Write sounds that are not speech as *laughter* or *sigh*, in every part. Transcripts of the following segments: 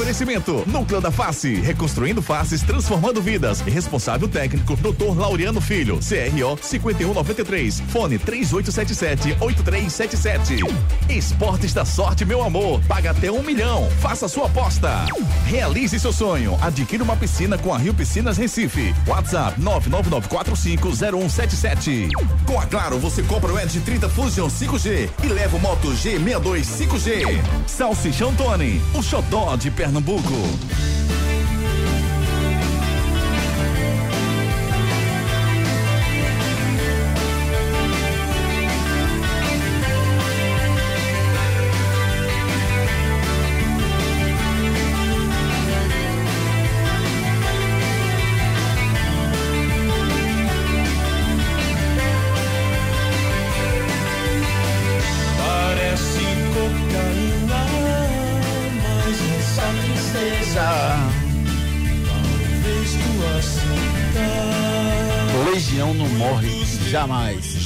Oferecimento: Núcleo da Face, reconstruindo faces, transformando vidas. Responsável técnico: Dr. Laureano Filho, CRO 5193, fone 3877-8377. Esportes da Sorte, meu amor. Paga até um milhão. Faça sua aposta. Realize seu sonho. Adquira uma piscina com a Rio Piscinas Recife. WhatsApp 999450177. Com a Claro, você compra o Edge 30 Fusion 5G e leva o Moto G62 5G. Salsichão Tony, o xodó de Pernambuco. Parece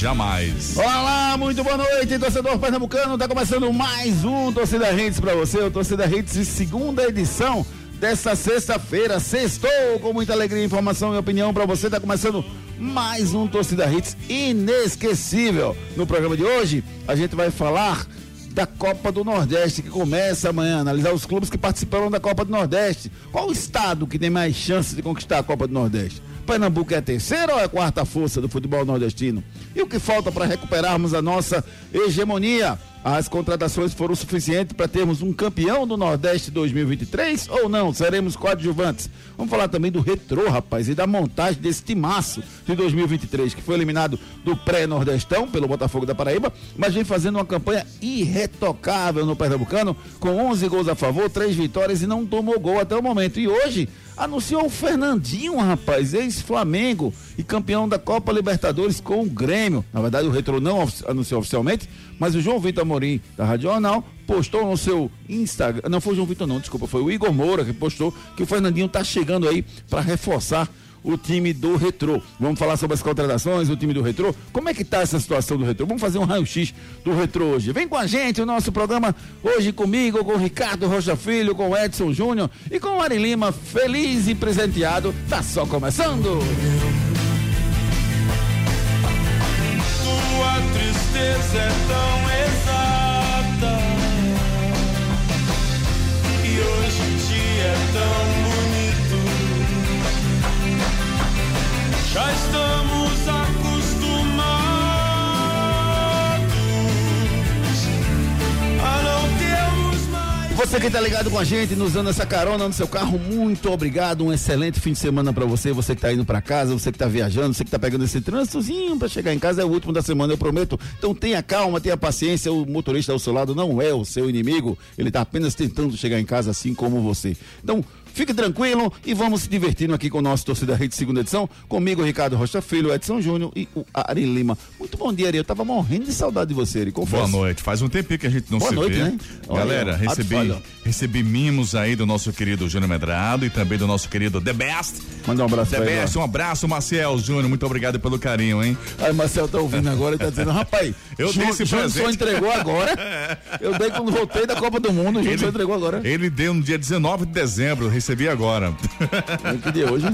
jamais. Olá, muito boa noite, torcedor pernambucano. Tá começando mais um Torcida Hits pra você, o Torcida Hits de segunda edição desta sexta-feira. Sextou com muita alegria, informação e opinião pra você. Tá começando mais um Torcida Hits inesquecível. No programa de hoje, a gente vai falar da Copa do Nordeste, que começa amanhã, analisar os clubes que participaram da Copa do Nordeste. Qual o estado que tem mais chance de conquistar a Copa do Nordeste? Pernambuco é a terceira ou é a quarta força do futebol nordestino? E o que falta para recuperarmos a nossa hegemonia? As contratações foram suficientes para termos um campeão do Nordeste 2023 ou não? Seremos coadjuvantes. Vamos falar também do retrô, rapaz, e da montagem desse timaço de 2023, que foi eliminado do pré-nordestão pelo Botafogo da Paraíba, mas vem fazendo uma campanha irretocável no Pernambucano, com 11 gols a favor, 3 vitórias e não tomou gol até o momento. E hoje anunciou o Fernandinho, rapaz, ex-Flamengo e campeão da Copa Libertadores com o Grêmio. Na verdade, o Retro não anunciou oficialmente, mas o João Vitor Amorim, da Rádio Jornal, postou no seu Instagram. Não foi o João Vitor, não, desculpa, foi o Igor Moura que postou que o Fernandinho tá chegando aí para reforçar o time do Retrô. Vamos falar sobre as contratações, o time do Retrô. Como é que tá essa situação do Retrô? Vamos fazer um raio-x do Retrô hoje. Vem com a gente, o nosso programa hoje comigo, com Ricardo Rocha Filho, com Edson Júnior e com o Ari Lima, feliz e presenteado. Tá só começando. Tua tristeza é tão exata e hoje em dia é tão Você que tá ligado com a gente, nos dando essa carona no seu carro, muito obrigado. Um excelente fim de semana pra você. Você que tá indo pra casa, você que tá viajando, você que tá pegando esse trânsitozinho pra chegar em casa, é o último da semana, eu prometo. Então tenha calma, tenha paciência. O motorista ao seu lado não é o seu inimigo. Ele tá apenas tentando chegar em casa assim como você. Então, Fique tranquilo e vamos se divertindo aqui com o nosso Torcida Rede segunda edição. Comigo, Ricardo Rocha Filho, Edson Júnior e o Ari Lima. Muito bom dia, Ari. Eu tava morrendo de saudade de você, Ari. Confesso. Boa noite. Faz um tempinho que a gente não Boa se noite, vê. né? Olha, Galera, ato recebi, recebi mimos aí do nosso querido Júnior Medrado e também do nosso querido The Best. Manda um abraço The pra. Best, um abraço, Maciel Júnior. Muito obrigado pelo carinho, hein? Aí Marcel tá ouvindo agora e tá dizendo, rapaz, *laughs* Eu dei esse Júnior só entregou agora. *laughs* Eu dei quando voltei da Copa do Mundo, o Júnior só entregou agora. Ele deu no dia 19 de dezembro, recebi agora. Que dia é hoje?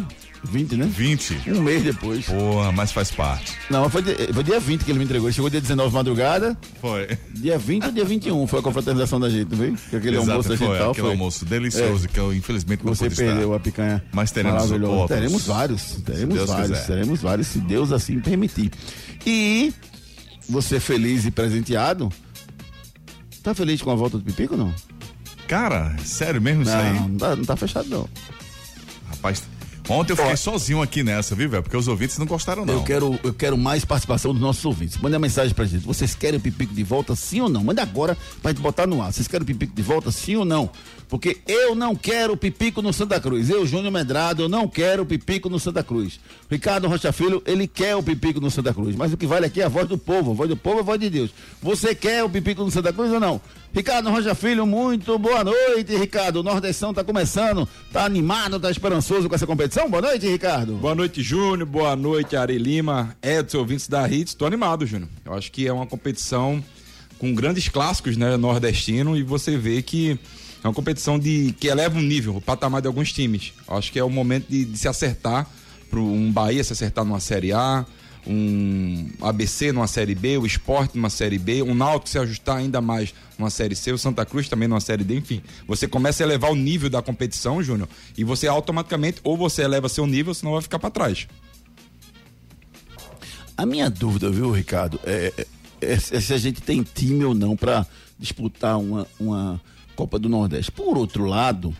20, né? 20. Um mês depois. Porra, mas faz parte. Não, foi, dia- foi dia 20 que ele me entregou. Ele chegou dia 19 madrugada, Foi. dia 20 ou dia 21 foi a confraternização da gente, não viu? Que aquele Exato, almoço a gente foi tal, aquele foi. almoço delicioso que eu infelizmente não Você pude perdeu estar. a picanha. Mas teremos outros. Teremos vários. Teremos vários. quiser. Teremos vários, se Deus assim permitir. E você feliz e presenteado. Tá feliz com a volta do Pipico ou não? Cara, sério mesmo isso aí? Não, não tá, não tá fechado não. Rapaz, ontem eu fiquei sozinho aqui nessa, viu, velho? Porque os ouvintes não gostaram, não. Eu quero, eu quero mais participação dos nossos ouvintes. Manda mensagem pra gente. Vocês querem o Pipico de volta, sim ou não? Manda agora pra gente botar no ar. Vocês querem o Pipico de volta, sim ou não? Porque eu não quero Pipico no Santa Cruz. Eu, Júnior Medrado, eu não quero Pipico no Santa Cruz. Ricardo Rocha Filho, ele quer o Pipico no Santa Cruz. Mas o que vale aqui é a voz do povo. A voz do povo é a voz de Deus. Você quer o Pipico no Santa Cruz ou não? Ricardo Rocha Filho, muito boa noite, Ricardo. O Nordestão tá começando. Tá animado, tá esperançoso com essa competição? Boa noite, Ricardo. Boa noite, Júnior. Boa noite, Ari Lima, Edson, ouvintes da Hits. Tô animado, Júnior. Eu acho que é uma competição com grandes clássicos, né, nordestino, e você vê que É uma competição de que eleva um nível, o patamar de alguns times. Acho que é o momento de, de se acertar para um Bahia se acertar numa Série A, um ABC numa Série B, o Esporte numa Série B, um Náutico se ajustar ainda mais numa Série C, o Santa Cruz também numa Série D, enfim. Você começa a elevar o nível da competição, Júnior, e você automaticamente ou você eleva seu nível, senão vai ficar para trás. A minha dúvida, viu, Ricardo, é, é, é, se a gente tem time ou não para disputar uma, uma Copa do Nordeste. Por outro lado,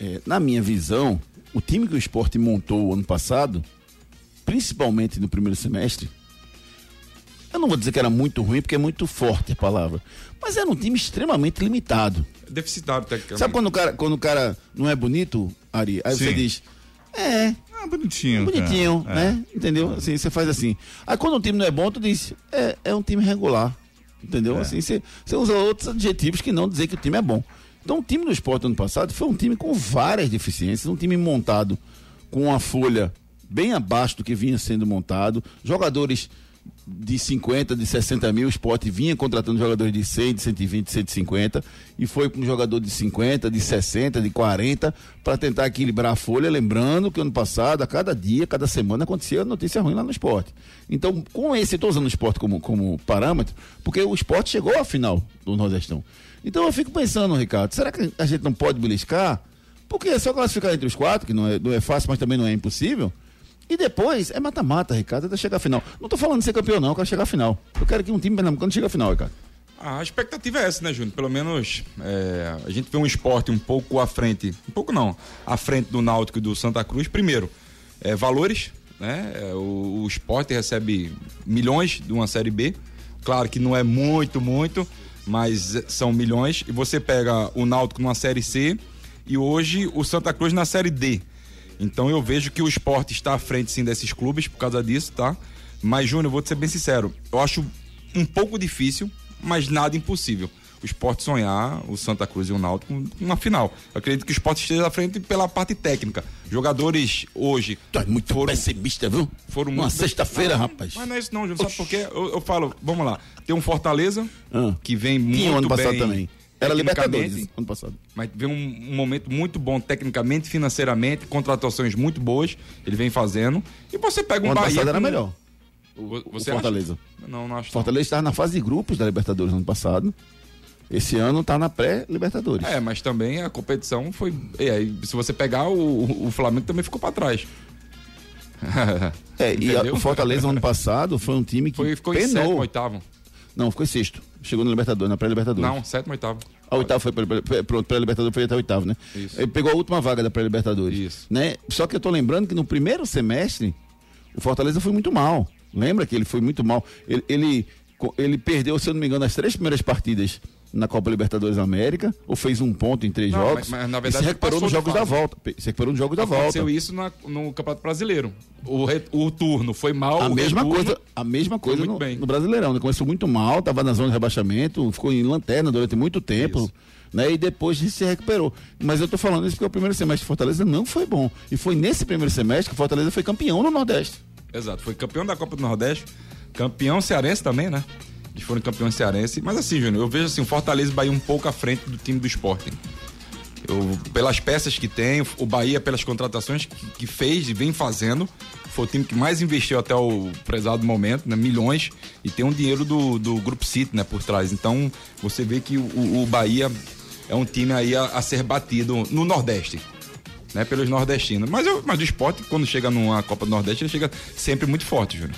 é, na minha visão, o time que o esporte montou o ano passado, principalmente no primeiro semestre, eu não vou dizer que era muito ruim, porque é muito forte a palavra, mas era um time extremamente limitado. Deficitário, tecnicamente. Sabe quando o cara, quando o cara não é bonito, Ari? Aí Sim. você diz, é, Ah, bonitinho. bonitinho, cara. né? Entendeu? Assim, você faz assim. Aí quando um time não é bom, tu diz, é, é um time regular. Entendeu? É. Assim, você, você usa outros adjetivos que não dizer que o time é bom. Então o time do esporte ano passado foi um time com várias deficiências, um time montado com uma folha bem abaixo do que vinha sendo montado, jogadores de 50, de 60 mil, o esporte vinha contratando jogadores de 100, de 120, de 150 e foi com um jogador de 50, de 60, de 40 para tentar equilibrar a folha, lembrando que ano passado, a cada dia, cada semana acontecia notícia ruim lá no esporte. Então, com esse, estou usando o esporte como, como parâmetro, porque o esporte chegou à final do Nordestão. Então eu fico pensando, Ricardo, será que a gente não pode beliscar? Porque é só classificar entre os quatro, que não é, não é fácil, mas também não é impossível. E depois é mata-mata, Ricardo, até chegar à final. Não tô falando de ser campeão, não, eu quero chegar à final. Eu quero que um time pernambucano chegue à final, Ricardo. Ah, a expectativa é essa, né, Júnior? Pelo menos é, a gente vê um esporte um pouco à frente, um pouco não, à frente do Náutico e do Santa Cruz. Primeiro, é, valores, né? É, o, o esporte recebe milhões de uma Série B. Claro que não é muito, muito, mas são milhões. E você pega o Náutico numa Série C e hoje o Santa Cruz na Série D. Então eu vejo que o esporte está à frente sim desses clubes por causa disso, tá? Mas, Júnior, vou te ser bem sincero, eu acho um pouco difícil, mas nada impossível. O esporte sonhar, o Santa Cruz e o Náutico, uma final. Eu acredito que o esporte esteja à frente pela parte técnica. Jogadores hoje. Tu é muito foram, pessimista, viu? foram Uma sexta-feira, Não, rapaz. Mas não é isso não, Júnior. Sabe por quê? Eu, eu falo, vamos lá. Tem um Fortaleza, Ah. que vem muito Tinha ano passado bem também. Era tecnicamente, Libertadores, ano passado. mas vem um, um momento muito bom tecnicamente, financeiramente, contratações muito boas, ele vem fazendo. E você pega O um ano Bahia. passado era com- melhor. O Você Fortaleza. acha? Não, não acho. Fortaleza estava na fase de grupos da Libertadores no ano passado. Esse ano está na pré-Libertadores. É, mas também a competição foi. E aí, se você pegar, o, o Flamengo também ficou pra trás. *laughs* É, e a- Entendeu? o Fortaleza ano *laughs* passado foi um time que Foi, ficou em sétimo, penou. oitavo. Não, ficou em sexto. Chegou na Libertadores, na pré-Libertadores. Não, sétimo, oitavo. A oitava foi pronto, pré-Libertadores foi até a oitava, né? Isso. Ele pegou a última vaga da pré-Libertadores. Isso. Né? Só que eu tô lembrando que no primeiro semestre o Fortaleza foi muito mal. Lembra que ele foi muito mal? Ele, ele, ele perdeu, se eu não me engano, as três primeiras partidas na Copa Libertadores da América, ou fez um ponto em três Não, jogos. mas- mas, na verdade, se recuperou nos jogos da volta. Se recuperou nos jogos da volta. Aconteceu isso na- no Campeonato Brasileiro. O, re- o turno foi mal. A mesma retorno- coisa, a mesma coisa no, no Brasileirão, né? Começou muito mal, tava na zona de rebaixamento, ficou em lanterna durante muito tempo, Isso. né? E depois se recuperou. Mas eu tô falando isso porque o primeiro semestre de Fortaleza não foi bom. E foi nesse primeiro semestre que Fortaleza foi campeão no Nordeste. Exato, foi campeão da Copa do Nordeste, campeão cearense também, né? Eles foram campeões cearense. Mas assim, Júnior, eu vejo assim, o Fortaleza e o Bahia um pouco à frente do time do Sporting. Eu, pelas peças que tem, o Bahia pelas contratações que, que fez e vem fazendo, foi o time que mais investiu até o prezado momento, né? Milhões, e tem um dinheiro do, do Grupo City, né, por trás. Então, você vê que o, o Bahia é um time aí a, a ser batido no Nordeste né, pelos nordestinos. Mas, eu, mas o esporte, quando chega numa Copa do Nordeste, ele chega sempre muito forte, Júnior.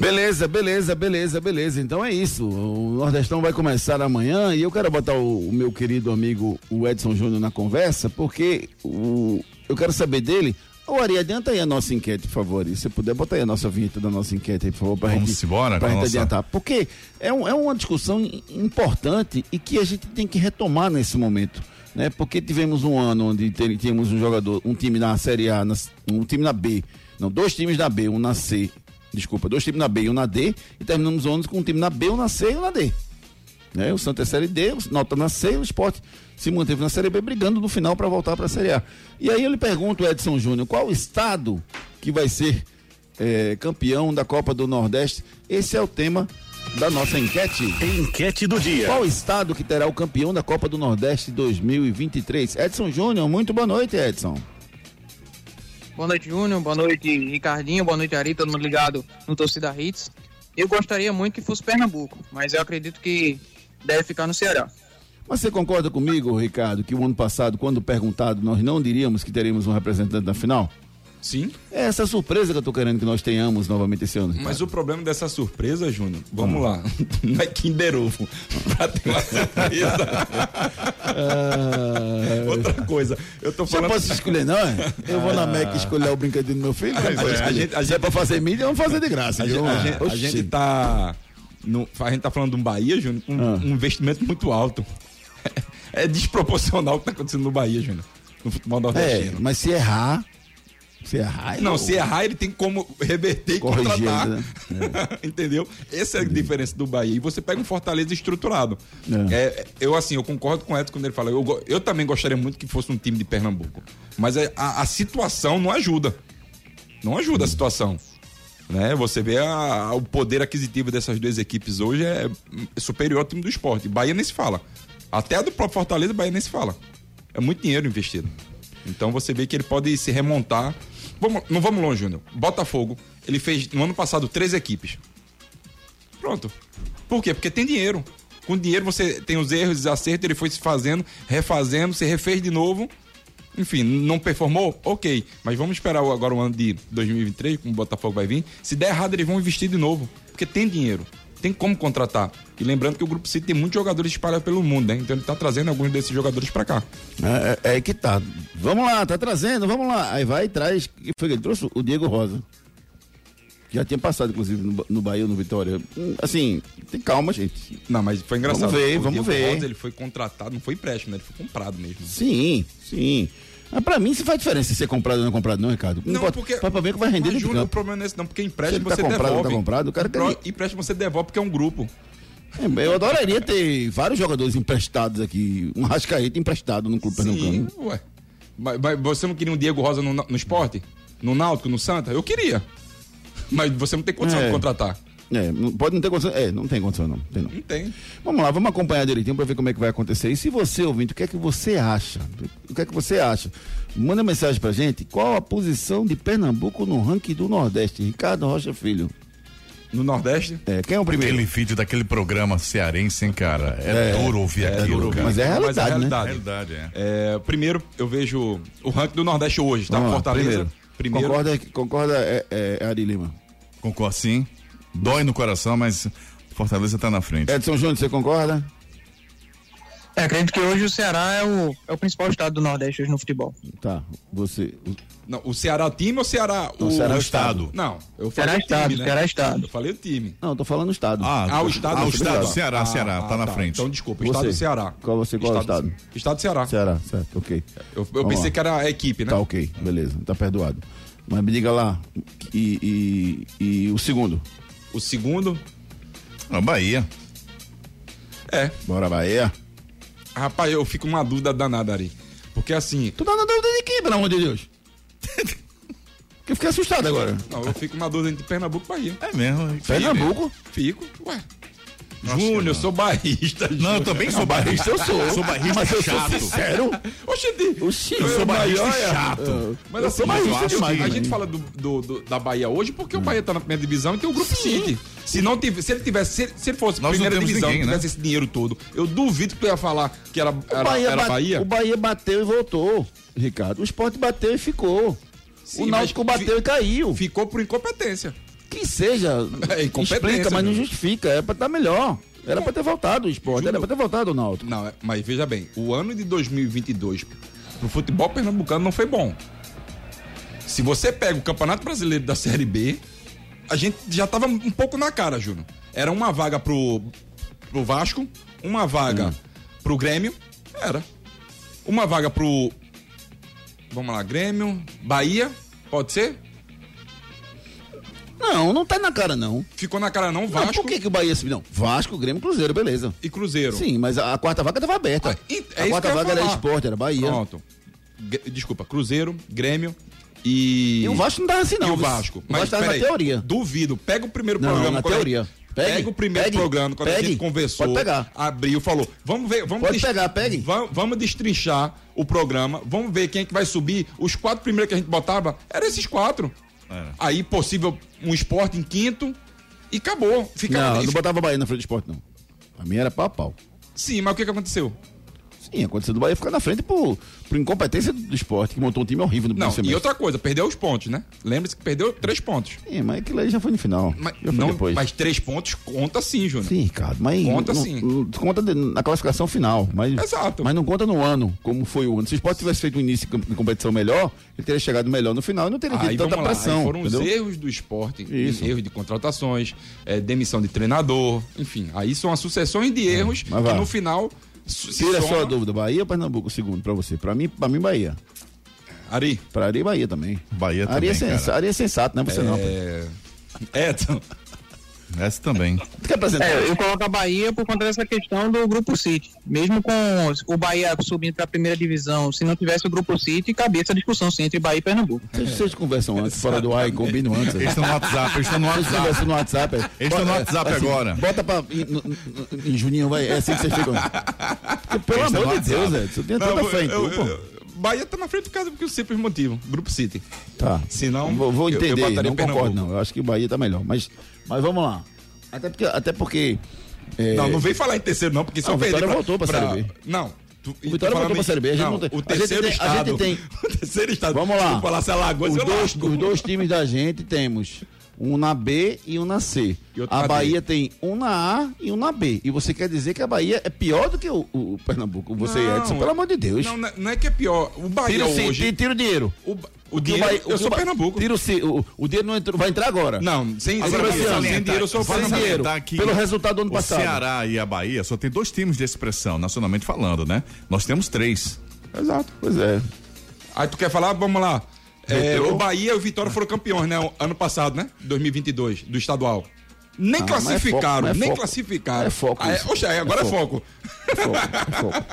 Beleza, beleza, beleza, beleza. Então é isso. O Nordestão vai começar amanhã e eu quero botar o, o meu querido amigo, o Edson Júnior, na conversa, porque o, eu quero saber dele. Ô, Ari, adianta aí a nossa enquete, por favor. E se você puder, bota aí a nossa vinheta da nossa enquete aí, por favor, Vamos gente, embora pra gente nossa- adiantar. Porque é, um- é uma discussão importante e que a gente tem que retomar nesse momento. Né? Porque tivemos um ano onde tínhamos um jogador, um time na Série A, um time na B. Não, dois times na B, um na C. Desculpa, dois times na B e um na D. E terminamos o ano com um time na B, um na C e um na D. Né? O Santa é Série D, o Nota na C, o Esporte se manteve na Série B, brigando no final para voltar para a Série A. E aí eu lhe pergunto, Edson Júnior, qual estado que vai ser eh, campeão da Copa do Nordeste? Esse é o tema da nossa enquete. Enquete do dia. Qual estado que terá o campeão da Copa do Nordeste 2023? Edson Júnior, muito boa noite, Edson. Boa noite, Júnior. Boa noite, Ricardinho. Boa noite, Ari. Todo mundo ligado no Torcida Hits. Eu gostaria muito que fosse Pernambuco, mas eu acredito que deve ficar no Ceará. Mas você concorda comigo, Ricardo, que o ano passado, quando perguntado, nós não diríamos que teríamos um representante na final? Sim. É essa surpresa que eu tô querendo que nós tenhamos novamente esse ano. Mas o problema dessa surpresa, Júnior, vamos lá, *laughs* não é Kinder Ovo, pra ter uma surpresa. Outra coisa, eu tô falando... posso escolher, não? é? *laughs* Eu vou na Mac escolher o brinquedinho do meu filho? É, a gente- a Se é pra fazer mídia, vamos fazer de graça. A viu? gente, a gente- a gente tá. no- a gente tá falando de um Bahia, Júnior, com Ah. um investimento muito alto. *laughs* É desproporcional o que tá acontecendo no Bahia, Júnior. No futebol É, nordestino. mas se errar. Se errar. Não, eu- se errar, ele tem como reverter e Corrigir contratar. né? *laughs* Entendeu? Essa é a diferença do Bahia. E você pega um Fortaleza estruturado. É. É, eu, assim, eu concordo com o Edson quando ele fala. Eu, eu também gostaria muito que fosse um time de Pernambuco. Mas a, a- a situação não ajuda. Não ajuda a situação. Né? Você vê a- o poder aquisitivo dessas duas equipes hoje é superior ao time do esporte. Bahia nem se fala. Até a do próprio Fortaleza, Bahia nem se fala. É muito dinheiro investido. Então você vê que ele pode se remontar. Vamos- não vamos longe, Júnior. Botafogo, ele fez no ano passado três equipes. Pronto. Por quê? Porque tem dinheiro. Com dinheiro você tem os erros, os acertos, ele foi se fazendo, refazendo, se refez de novo. Enfim, não performou? Ok. Mas vamos esperar agora o ano de 2023, como o Botafogo vai vir. Se der errado, eles vão investir de novo. Porque tem dinheiro. Tem como contratar. E lembrando que o Grupo City tem muitos jogadores espalhados pelo mundo, né? Então ele tá trazendo alguns desses jogadores pra cá. É, é, é que tá. Vamos lá, tá trazendo, vamos lá. Aí vai e traz. Que foi que ele trouxe? O Diego Rosa. Que já tinha passado, inclusive, no, no Bahia, no Vitória. Hum, Assim, tem calma, gente. Não, mas foi engraçado. Vamos ver, O vamos Diego ver. Rosa, ele foi contratado, não foi empréstimo, né? Ele foi comprado mesmo. Sim, sim. Mas pra mim, se faz diferença ser comprado ou não comprado, não, Ricardo. Não, importa. porque. Pra ver que vai render Mas, no Júnior, o problema não é esse, não, porque Se empréstimo tá você comprado, devolve. tá comprado, o cara Pro- quer- Empréstimo você devolve porque é um grupo. É, Eu adoraria ter vários jogadores emprestados aqui. Um Rascaeta emprestado no Clube Sim, Pernambucano. ué. Mas, mas você não queria um Diego Rosa no, no esporte? No Náutico, no Santa? Eu queria. Mas você não tem condição É. de contratar. É, não, pode não ter condição. É, não tem condição, não. Tem, não. Não tem. Vamos lá, vamos acompanhar direitinho para ver como é que vai acontecer. E se você, ouvinte, o que é que você acha? O que é que você acha? Manda mensagem pra gente. Qual a posição de Pernambuco no ranking do Nordeste? Ricardo Rocha Filho. No Nordeste? É, quem é o primeiro? Aquele vídeo daquele programa cearense, hein, cara? É, É, duro ouvir aquilo, duro ouvir. cara. Mas é a Mas é a realidade, né? realidade. Realidade, é. É, primeiro, eu vejo o ranking do Nordeste hoje, tá? Vamos lá, Fortaleza. primeiro. Primeiro. Concorda, concorda é, é, Ari Lima? Concordo sim. Dói no coração, mas Fortaleza tá na frente. Edson Júnior, você concorda? É, acredito que hoje o Ceará é o, é o principal estado do Nordeste hoje no futebol. Tá, você. Não, o Ceará é o time ou o Ceará Não, o, Ceará é o estado. Não, eu falei Ceará o estado, time, né? Ceará estado. Eu falei o time. Não, eu tô falando estado. Ah, o estado Ah, o do estado, Ceará. Ceará, Ah, Ceará, tá ah, na frente. Então, desculpa, o Você. estado do Ceará. Qual você, qual é o estado? Estado do Ceará. Ceará, certo, ok. Eu, eu pensei lá. que era a equipe, né? Tá ok, beleza, tá perdoado. Mas me diga lá, e, e, e o segundo? O segundo, A Bahia. é. Bora Bahia. Rapaz, eu fico uma dúvida danada, Ari. Porque assim, Tu tá na dúvida de quem, pelo amor de Deus? *laughs* que eu fiquei assustado agora. não, eu fico uma dúvida entre Pernambuco e Bahia. É mesmo. Pernambuco? Fico, ué. Júnior, eu sou barrista. Não, eu também sou barrista. eu sou. Sou barrista Mas eu chato. sou sincero. Oxente, Oxi, eu sou barrista maior, é. chato. Mas eu assim, sou barrista eu demais, A gente fala do, do- do- da Bahia hoje porque o Bahia tá na primeira divisão e tem o Grupo City. Se, não tive, se ele tivesse, se, ele- se ele fosse Nós primeira divisão, ninguém, né? tivesse esse dinheiro todo, eu duvido que tu ia falar que era, O era, Bahia, era Bahia. o Bahia bateu e voltou, Ricardo. O esporte bateu e ficou. Sim, o Náutico bateu e caiu. Ficou por incompetência. Que seja. *laughs* É explica, mas não justifica. Era pra estar melhor. Era pra ter voltado o esporte. Era pra ter voltado o Náutico. Não, é- mas veja bem, o ano de 2022 pro futebol pernambucano não foi bom. Se você pega o Campeonato Brasileiro da Série B, a gente já tava um pouco na cara, Júnior. Era uma vaga pro, pro Vasco, uma vaga pro Grêmio, era. Uma vaga pro. Vamos lá, Grêmio, Bahia, pode ser? Não, não tá na cara, não. Ficou na cara não, Vasco por que, que o Bahia subiu? Não, Vasco, Grêmio, Cruzeiro, beleza. e Cruzeiro. Sim, mas a, a quarta vaga tava aberta. Ah, e- é a quarta vaga era esporte, era Bahia. Pronto. G- Desculpa, Cruzeiro, Grêmio e. E o Vasco não tava assim, não. E o? Vasco. O Vasco tava na teoria. Duvido. Pega o primeiro Não, programa. na a- teoria. Pegue, Pega o primeiro pegue, programa, quando a pegue. gente conversou, Pode pegar. abriu, falou, vamos ver, vamos Pode pegar, pegue. Vamos, vamos destrinchar o programa, vamos ver quem é que vai subir. Os quatro primeiros que a gente botava, eram esses quatro. Era. Aí, possível, um esporte em quinto e acabou. Ficava Não, não botava Bahia na frente do esporte, não. A minha era pau a pau. Sim, mas o que, que aconteceu? Sim, aconteceu do Bahia ficar na frente por, por incompetência do esporte, que montou um time horrível no Não, primeiro semestre. e outra coisa, perdeu os pontos, né? Lembre-se que perdeu três pontos. Sim, mas aquilo aí já foi no final. Mas, já não, depois. mas três pontos conta sim, Júnior. Sim, Ricardo, mas. Conta não, sim. não- conta na classificação final. Mas, Exato. Mas não conta no ano, como foi o ano. Se o esporte tivesse feito um início de competição melhor, ele teria chegado melhor no final e não teria tido tanta lá, pressão. aí foram entendeu? os erros do esporte, Isso. erros de contratações, eh, demissão de treinador, enfim. Aí são as sucessões de erros mas que no final Tira a soma- sua dúvida, Bahia ou Pernambuco, segundo, pra você? Pra mim, pra mim Bahia. Ari, Pra Ari, Bahia também. Bahia Ari também, é, cara. Ari é sensato, não é você não. pô. é... Edson, Essa também. Tu quer apresentar? É, eu coloco a Bahia por conta dessa questão do Grupo City. Mesmo com o Bahia subindo para a primeira divisão, se não tivesse o Grupo City, cabia essa discussão sim, entre Bahia e Pernambuco. Vocês, vocês conversam antes, fora do ar e combinam antes. Eles estão no WhatsApp, eles estão no WhatsApp. conversam no WhatsApp. é. Eles estão no WhatsApp assim, agora. Bota pra. Em, em Juninho, vai. É assim que vocês ficam. Pelo Eles amor de Deus, WhatsApp. Edson. Tenha Não, tanta eu- fé em eu- tu, pô. eu- Bahia tá na frente do caso porque o simples motivo, Grupo City. Tá. Se não, Vou, vou eu- eu entender, botaria não concordo, não. Eu acho que o Bahia tá melhor. Mas, mas vamos lá. Até porque. Até porque é, Não, não vem falar em terceiro não, porque se Ah, eu perder voltou pra Série B. Não. Tu, O Vitória voltou pra Série B, a gente não tem- O a gente terceiro tem- a gente estado. tem- *laughs* O terceiro estado. Vamos lá. Se eu falasse Alagoas, os, dois, os dois times da gente temos um na B e um na C. A D. Bahia tem um na A e um na B. E você quer dizer que a Bahia é pior do que o, o Pernambuco? Você, Não, Edson, pelo amor de Deus. Não, não é- não que é pior. O Bahia tira, hoje. tira, tira o dinheiro. O, o Que o dinheiro, o eu que sou o Pernambuco. Tira o, o, o dinheiro não entrou, vai entrar agora. Não, sem, Agora sem, vai sem, dinheiro eu sou Sem dinheiro. Tá aqui, pelo resultado do ano o passado. Ceará e a Bahia só tem dois times de expressão, nacionalmente falando, né? Nós temos três. Exato. Pois é. Aí tu quer falar? Vamos lá. É, o Bahia e o Vitória foram campeões, né? o Ano passado, né? 2022, do estadual. Nem Ah, mas é classificaram, foco, é nem foco. classificaram. É foco Ah, isso. oxe, aí agora É é foco. É foco, é foco.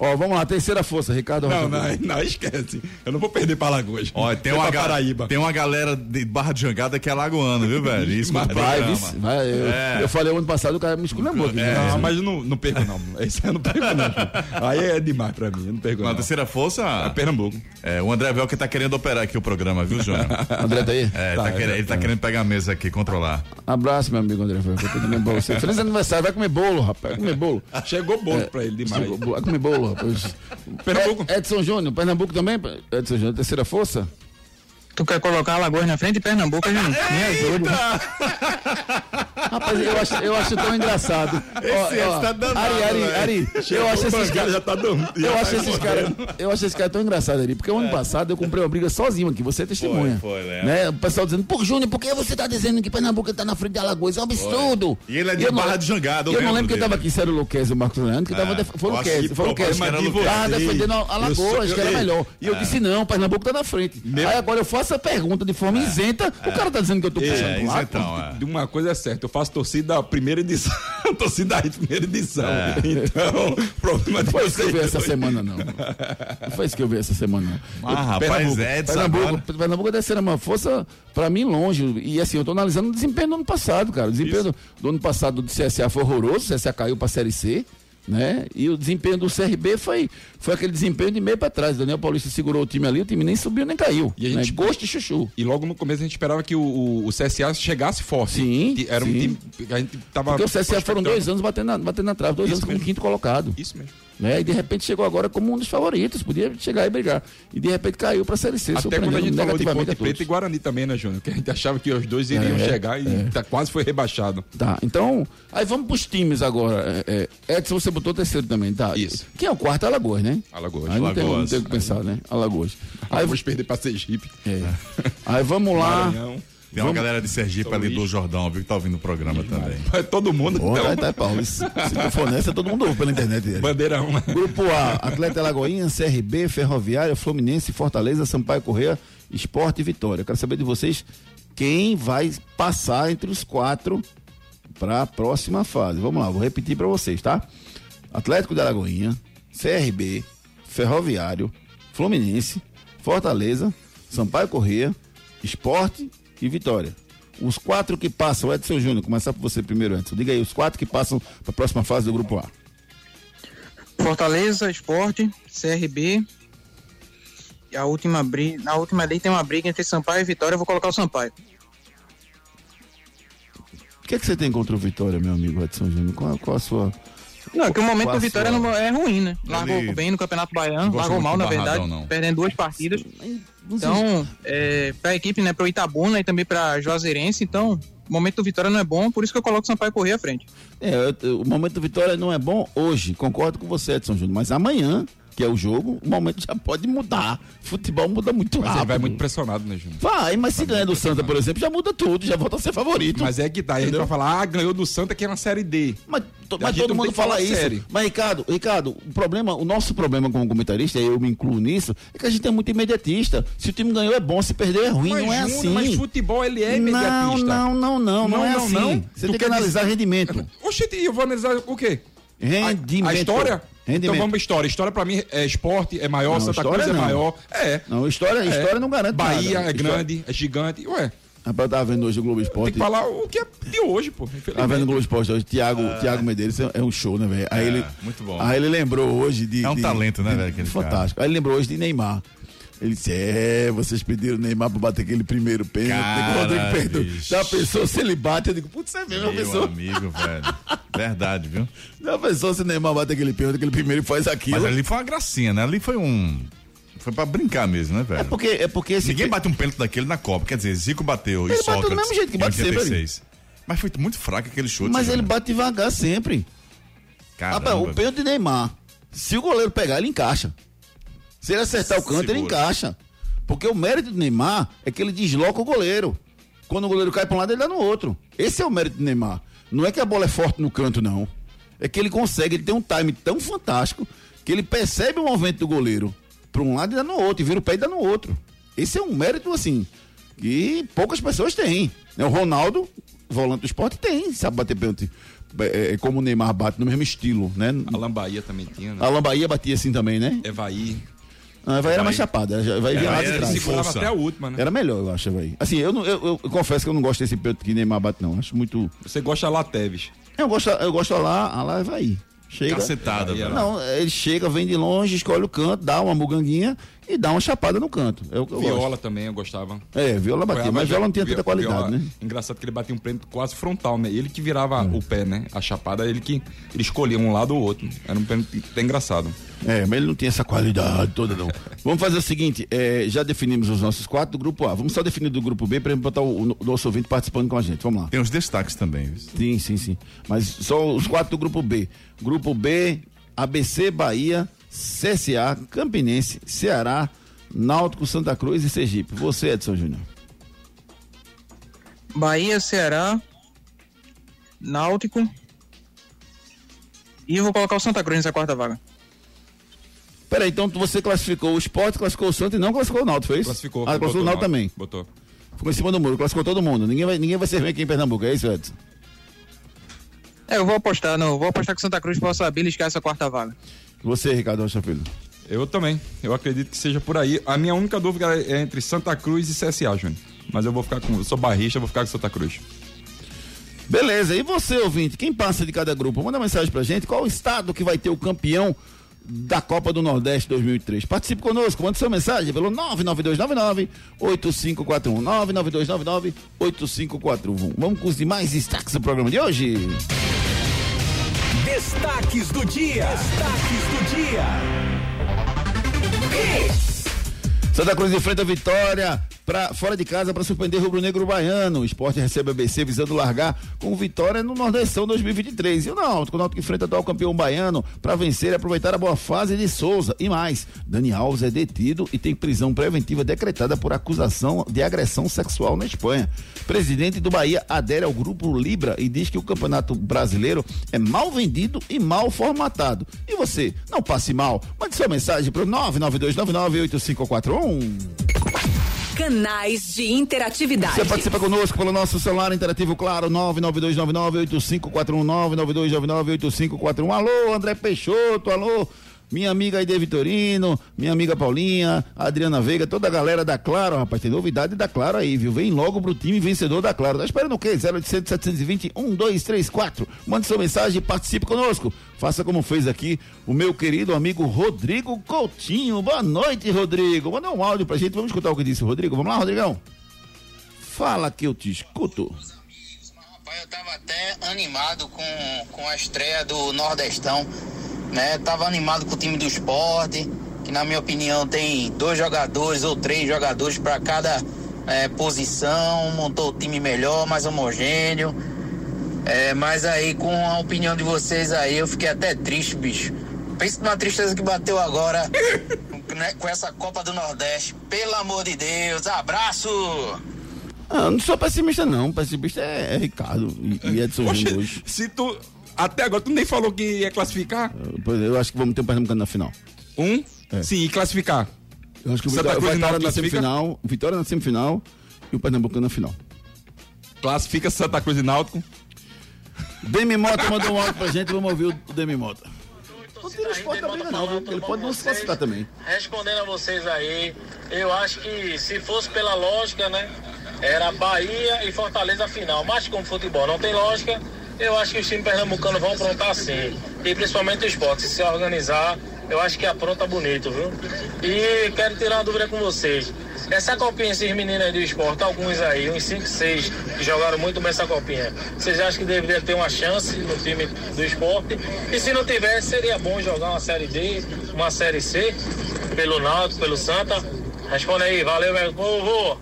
Ó, vamos lá, terceira força, Ricardo Não, não, não, esquece. Eu não vou perder pra Alagoas. Ó, tem uma, Paraíba. tem uma galera de Barra de Jangada que é lagoana, viu, velho? Isso Vai, vice, vai. Eu, É. eu falei o ano passado, o cara me esculhambou. É. Não, mas não, não perco, não. Esse eu não perco, não. Aí é demais pra mim, eu não perco, não. terceira força, É Pernambuco. é, o André Velker tá querendo operar aqui o programa, viu, Júnior? *laughs* André tá aí? É, Tá, tá é, querendo- ele tá é. querendo pegar a mesa aqui, controlar. Abraço, meu amigo André. Bem pra você. Feliz *laughs* aniversário, vai comer bolo, rapaz. Vai comer bolo. Chegou bolo pra ele demais. Chegou, Vai comer bolo, rapaz. Pernambuco. Ed- Edson Júnior, Pernambuco também? Edson Júnior, terceira força? Tu quer colocar Alagoas na frente e Pernambuco, gente? Me ajuda. *laughs* Rapaz, eu acho, eu acho tão engraçado. Esse Edson tá danado, Ari, Ari, velho. Ari, eu acho esses caras. já tá dando. Eu acho esses caras, eu acho esses caras tão engraçados ali, porque o ano passado eu comprei uma briga sozinho aqui, você é testemunha. Foi, foi, né? O pessoal dizendo, pô, Júnior, por que você tá dizendo que Pernambuco tá na frente de Alagoas? É um absurdo. E ele é de eu não- Barra de Jangada, eu Eu não lembro quem dele. tava aqui, se era o Luquez ou o Marcos Leandro, que tava, É, def... foi o eu Luquez, que foi o Luquez. Tava defendendo a Eu Alagoas, que era eu- melhor. E eu disse, não, Pernambuco tá na frente. Aí agora eu faço a pergunta de forma isenta, o cara tá dizendo que eu tô puxando É, pro lado. isentão, é. De uma coisa é certa, eu faço torcida da primeira edição. *laughs* torcida aí, primeira edição. Então, problema de Foi isso que eu vi essa semana, não. Não foi isso que eu vi essa semana, não. Ah, rapaz, Pernambuco. Edson Pernambuco, agora... Pernambuco deve ser uma força, pra mim, longe. E assim, eu tô analisando o desempenho do ano passado, cara. O desempenho do, do ano passado do CSA foi horroroso, o CSA caiu pra Série C, né? E o desempenho do CRB foi, foi aquele desempenho de meio pra trás. Daniel Paulista segurou o time ali, o time nem subiu nem caiu. E a né? gente- Gosto e chuchu. E logo no começo a gente esperava que o, o, o CSA chegasse forte. Sim, Era um sim. time que a gente tava. Porque o CSA foram dois anos batendo na, batendo na trave, dois Isso anos como mesmo. quinto colocado. Isso mesmo. Né? E de repente chegou agora como um dos favoritos, podia chegar e brigar. E de repente caiu pra Série C, Até quando a gente falou de Ponte a. Preta e Guarani também, né, Júnior? Que a gente achava que os dois iriam É, chegar e tá- quase foi rebaixado. Tá, então, aí vamos pros times agora. É, é, Edson, você botou terceiro também, tá? Isso. Quem é o quarto? Alagoas, né? Alagoas. Aí não tem, não Alagoas. tem o que pensar, né? Alagoas. Aí, vamos perder pra Sergipe. é. aí vamos lá. Maranhão. Tem uma galera de Sergipe São ali do. Jordão, viu, que tá ouvindo o programa também. É Todo mundo. Então, vai, tá, Paulo. Se, se tu for nessa, todo mundo ouve pela internet dele. Bandeirão. né? Grupo A, Atlético Alagoinha, CRB, Ferroviária, Fluminense, Fortaleza, Sampaio Correia, Esporte e Vitória. Eu quero saber de vocês quem vai passar entre os quatro para a próxima fase. Vamos lá, vou repetir para vocês, tá? Atlético de Alagoinha, CRB, Ferroviário, Fluminense, Fortaleza, Sampaio Correia, Esporte e Vitória. Os quatro que passam, Edson Júnior, começar por você primeiro, Edson. Diga aí, os quatro que passam para a próxima fase do grupo A. Fortaleza, Esporte, CRB. E a última briga. Na última ali tem uma briga entre Sampaio e Vitória. Eu vou colocar o Sampaio. O que, é que você tem contra o Vitória, meu amigo Edson Júnior? Qual, qual a sua. Não, é que o momento do Vitória sua- não é ruim, né? Largou Ele bem no Campeonato Baiano, largou mal, na Barradão, verdade, não. perdendo duas partidas. Então, é, pra equipe, né, pro Itabuna e também pra Juazeirense, então, o momento do Vitória não é bom, por isso que eu coloco o Sampaio correr à frente. É, eu- o momento do Vitória não é bom hoje, concordo com você, Edson Júnior, mas amanhã, que é o jogo, o momento já pode mudar. Futebol muda muito Mas rápido. ele vai muito pressionado, né, Júnior? Vai, mas se ganha do Santa, por exemplo, já muda tudo, já volta a ser favorito. Mas é que tá. Aí a gente vai falar, ah, ganhou do Santa que é na Série D. Mas, A mas todo não mundo fala isso. sério. Mas, Ricardo, Ricardo, o problema, o nosso problema como comentarista, e eu me incluo nisso, é que a gente é muito imediatista. Se o time ganhou é bom, se perdeu é ruim, mas, não é Júnior, assim. mas futebol ele é não, imediatista. não, não, não, não, é Não, não, assim. não. Você Tu tem que analisar dizer- rendimento. Oxente, eu vou analisar o quê? A- Rendimento. A, história? Rendimento. Então vamos história. História pra mim é esporte, é maior, Não, Santa história Cruz é não. maior. É. Não, história, É. história não garante Bahia nada. é grande, é gigante. Ué, Rapaz, eu tava vendo hoje o Globo tem Esporte. que falar o que é de hoje, pô. Tava vendo o. Globo Esporte hoje, Thiago, Thiago Medeiros é é um show, né, velho? Aí É, ele. muito bom. Aí ele lembrou hoje de. É um de- talento, né, velho, aquele Fantástico. Aí ele lembrou hoje de Neymar. Ele disse: É, vocês pediram o Neymar pra bater aquele primeiro pênalti. Cara, Rodrigo perdeu. Já pensou se ele bate? Eu digo: Putz, você vê, já Meu pensou? amigo, velho. Verdade, viu? *laughs* Já pensou se o Neymar bate aquele pênalti, aquele primeiro e faz aquilo? Mas ali foi uma gracinha, né? Ali foi um. Foi pra brincar mesmo, né, velho? É porque, é porque esse. Ninguém bate um pênalti daquele na Copa. Quer dizer, Zico bateu Ele e bateu do Sócrates mesmo jeito que bate sempre, 86. Mas foi muito fraco aquele chute. Mas ele Júnior. bate devagar sempre. Caramba, Rapaz, o pênalti de Neymar, se o goleiro pegar, ele encaixa. Se ele acertar o canto, ele Segura. encaixa. Porque o mérito do Neymar é que ele desloca o goleiro. Quando o goleiro cai para um lado, ele dá no outro. Esse é o mérito do Neymar. Não é que a bola é forte no canto, não. É que ele consegue, ele tem um time tão fantástico que ele percebe o movimento do goleiro para um lado e dá no outro, e vira o pé e dá no outro. Esse é um mérito, assim, que poucas pessoas têm. né? O Ronaldo, volante do esporte, tem, sabe bater pênalti. É, é como o Neymar bate no mesmo estilo, né? Alan Bahia também tinha, né? Alan Bahia batia assim também, né? Evaí. Não, vai era mais chapada, já- vai vir lá de trás. Segurava força. até a última, né? Era melhor, eu acho, vai. Assim, eu, não- eu, eu confesso que eu não gosto desse pênalti que Neymar bate, não. Acho muito. Você gosta lá, Teves. Eu gosto, eu gosto lá, a lá vai. Chega. Cacetada, Evaí era- velho. Não, ele chega, vem de longe, escolhe o canto, dá uma muganguinha e dá uma chapada no canto. É o que eu Viola também, eu gostava. gosto. É, Viola batia, mas Viola não tinha tanta qualidade, Viola- né? Engraçado que ele batia um prêmio quase frontal, né? Ele que virava o pé, né? A chapada, ele que ele escolhia um lado ou outro. Era um prêmio até engraçado. É, mas ele não tinha essa qualidade toda, não. *laughs* Vamos fazer o seguinte: é, já definimos os nossos quatro do grupo A. Vamos só definir do grupo B para botar o, o nosso ouvinte participando com a gente. Vamos lá. Tem os destaques também. viu? Sim, sim, sim. Mas só os quatro do grupo B. Grupo B, ABC, Bahia, CSA, Campinense, Ceará, Náutico, Santa Cruz e Sergipe. Você, Edson Júnior. Bahia, Ceará, Náutico. E eu vou colocar o Santa Cruz nessa quarta vaga. Peraí, então você classificou o Sport, classificou o Santos e não classificou o Náutico, foi isso? Classificou. Ah, classificou o Náutico também. Botou. Ficou em cima do muro, classificou todo mundo. Ninguém vai, ninguém vai servir aqui em Pernambuco, é isso, Edson? É, eu vou apostar, não. Vou apostar que o Santa Cruz possa beliscar essa quarta vaga. Você, Ricardo Rocha Filho. Eu também. Eu acredito que seja por aí. A minha única dúvida é entre Santa Cruz e CSA, Júnior. Mas eu vou ficar com. Eu sou barrista, eu vou ficar com Santa Cruz. Beleza, e você, ouvinte, quem passa de cada grupo? Manda mensagem pra gente, qual o estado que vai ter o campeão da Copa do Nordeste 2003? Participe conosco, manda sua mensagem pelo 99299-8541. 99299-8541. Vamos com os demais destaques do programa de hoje. Destaques do dia. Destaques do dia. Santa Cruz enfrenta vitória pra, fora de casa para surpreender o rubro-negro baiano. O esporte recebe a ABC visando largar com vitória no Nordestão 2023. E o Náutico, o Náutico enfrenta o atual campeão baiano para vencer e aproveitar a boa fase de Souza. E mais, Dani Alves é detido e tem prisão preventiva decretada por acusação de agressão sexual na Espanha. Presidente do Bahia adere ao grupo Libra e diz que o Campeonato Brasileiro é mal vendido e mal formatado. E você, não passe mal. Mande sua mensagem pro 992998541. Canais de interatividade. Você participa conosco pelo nosso celular interativo, claro, 992998541, 992998541. Alô, André Peixoto, alô, minha amiga Aide Vitorino, minha amiga Paulinha, Adriana Veiga, toda a galera da Claro, rapaz, tem novidade da Claro aí, viu? Vem logo pro time vencedor da Claro. Tá esperando o quê? 0800 720 1234. Mande sua mensagem e participe conosco. Faça como fez aqui o meu querido amigo Rodrigo Coutinho. Boa noite, Rodrigo. Manda um áudio pra gente, vamos escutar o que disse o Rodrigo. Vamos lá, Rodrigão. Fala que eu te escuto. Rapaz, eu tava até animado com, com a estreia do Nordestão, né? Tava animado com o time do esporte, que na minha opinião tem dois jogadores ou três jogadores para cada eh, posição, montou o time melhor, mais homogêneo. É, mas aí com a opinião de vocês aí, eu fiquei até triste, bicho. Pensa numa tristeza que bateu agora *laughs* né, com essa Copa do Nordeste. Pelo amor de Deus, abraço! Ah, eu não sou pessimista, não. Pessimista é, é Ricardo e, e Edson Oxe, hoje. se tu. Até agora tu nem falou que ia classificar? Pois é, Eu acho que vamos ter um Pernambucano na final. Um? É. Sim, e classificar. Eu acho que o Santa Vitória, Cruz Vitória na semifinal, Vitória na semifinal e o Pernambucano na final. Classifica Santa Cruz e Náutico. Demi Mota mandou um áudio pra gente, vamos ouvir o Demi Mota. Não tira o esporte da briga não, viu? Ele pode não se classificar também. Respondendo a vocês aí, eu acho que se fosse pela lógica, né? Era Bahia e Fortaleza final. Mas como futebol não tem lógica, eu acho que os times pernambucanos vão aprontar sim. E principalmente o esporte, se organizar, eu acho que apronta bonito, viu? E quero tirar uma dúvida com vocês. Essa copinha, esses meninos aí do esporte, alguns aí, uns 5, 6, que jogaram muito bem essa copinha. Vocês acham que deveria ter uma chance no time do esporte? E se não tivesse, seria bom jogar uma série D, uma série C, pelo Náutico, pelo Santa? Responde aí, valeu, meu povo!